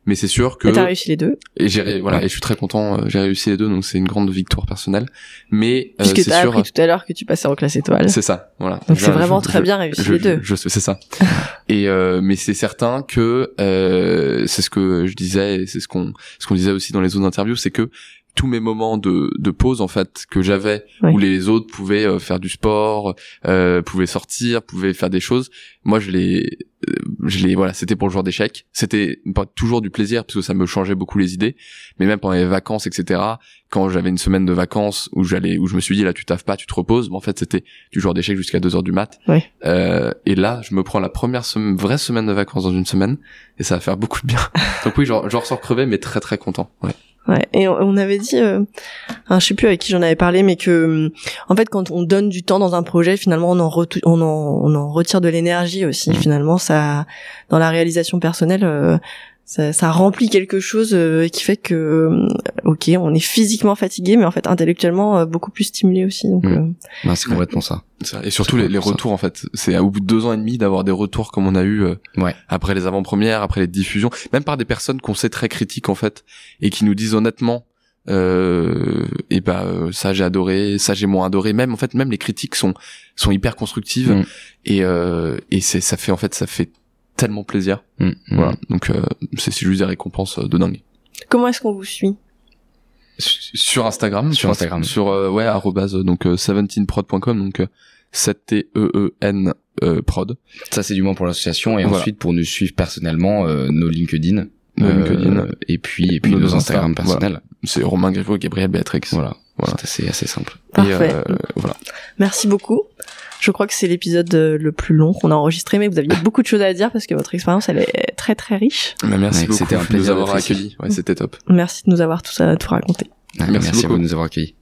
Mais c'est sûr que Et t'as réussi les deux, et j'ai voilà et je suis très content. euh, J'ai réussi les deux, donc c'est une grande victoire personnelle. Mais euh, puisque c'est t'as sûr. appris tout à l'heure que tu passais en classe étoile. C'est ça, voilà. Donc c'est vraiment je- très je- bien réussi je, les deux. Je, c'est ça. et euh, mais c'est certain que euh, c'est ce que je disais, c'est ce qu'on ce qu'on disait aussi dans les autres interviews, c'est que tous mes moments de, de pause en fait que j'avais Oui. où les autres pouvaient euh, faire du sport, euh, pouvaient sortir, pouvaient faire des choses, moi je les euh, je les voilà, c'était pour le joueur d'échecs. C'était pas toujours du plaisir parce que ça me changeait beaucoup les idées, mais même pendant les vacances etc. Quand j'avais une semaine de vacances où j'allais où je me suis dit là tu taffes pas, tu te reposes, mais en fait c'était du joueur d'échecs jusqu'à 2 heures du mat. Oui. Euh, et là, je me prends la première sem- vraie semaine de vacances dans une semaine, et ça va faire beaucoup de bien. Donc oui, j'en j'en ressors crevé, mais très très content. Ouais. Ouais. Et on, avait dit, euh, je sais plus avec qui j'en avais parlé, mais que euh, en fait quand on donne du temps dans un projet, finalement on en, on en, on en retire de l'énergie aussi. Mm. Finalement, ça, dans la réalisation personnelle, euh, ça, ça remplit quelque chose euh, qui fait que, euh, ok, on est physiquement fatigué, mais en fait intellectuellement euh, beaucoup plus stimulé aussi. Donc, Mm. euh, Bah, c'est complètement ça. Ça- Et surtout les, les ça. retours en fait, c'est au bout de deux ans et demi d'avoir des retours comme on a eu euh, Ouais. après les avant-premières, après les diffusions, même par des personnes qu'on sait très critiques en fait et qui nous disent honnêtement, euh, et bah euh, ça j'ai adoré, ça j'ai moins adoré. Même en fait même les critiques sont sont hyper constructives Mm. et euh, et c'est ça fait en fait ça fait tellement plaisir. Mm, mm. Voilà donc euh, c'est juste des récompenses euh, de dingue. comment est-ce qu'on vous suit? Sur Instagram, Sur Instagram. sur euh, ouais arrobase donc euh, 17prod.com donc euh, 7 t e e n euh, prod. Ça, c'est du moins pour l'association. Et Voilà. ensuite, pour nous suivre personnellement, euh, nos LinkedIn. Nos euh, LinkedIn. Et puis, et puis Nos nos, Insta, Instagram personnels. C'est Romain et Gabriel Béatrix. Voilà. Voilà. C'est assez, assez simple. Et, Parfait. euh, voilà. Merci beaucoup. Je crois que c'est l'épisode euh, le plus long qu'on a enregistré, mais vous aviez beaucoup de choses à dire parce que votre expérience elle est très très riche. Mais merci Ouais, beaucoup c'était un de nous plaisir avoir accueillis. Ouais, c'était top. Merci de nous avoir tout ça tout raconté. Ouais, Merci Merci, à beaucoup. vous de nous avoir accueillis.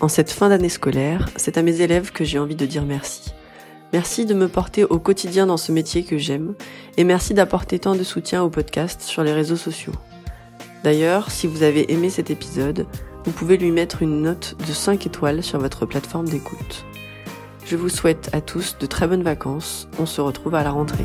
En cette fin d'année scolaire, c'est à mes élèves que j'ai envie de dire merci. Merci de me porter au quotidien dans ce métier que j'aime, et merci d'apporter tant de soutien au podcast sur les réseaux sociaux. D'ailleurs, si vous avez aimé cet épisode, vous pouvez lui mettre une note de 5 étoiles sur votre plateforme d'écoute. Je vous souhaite à tous de très bonnes vacances, on se retrouve à la rentrée.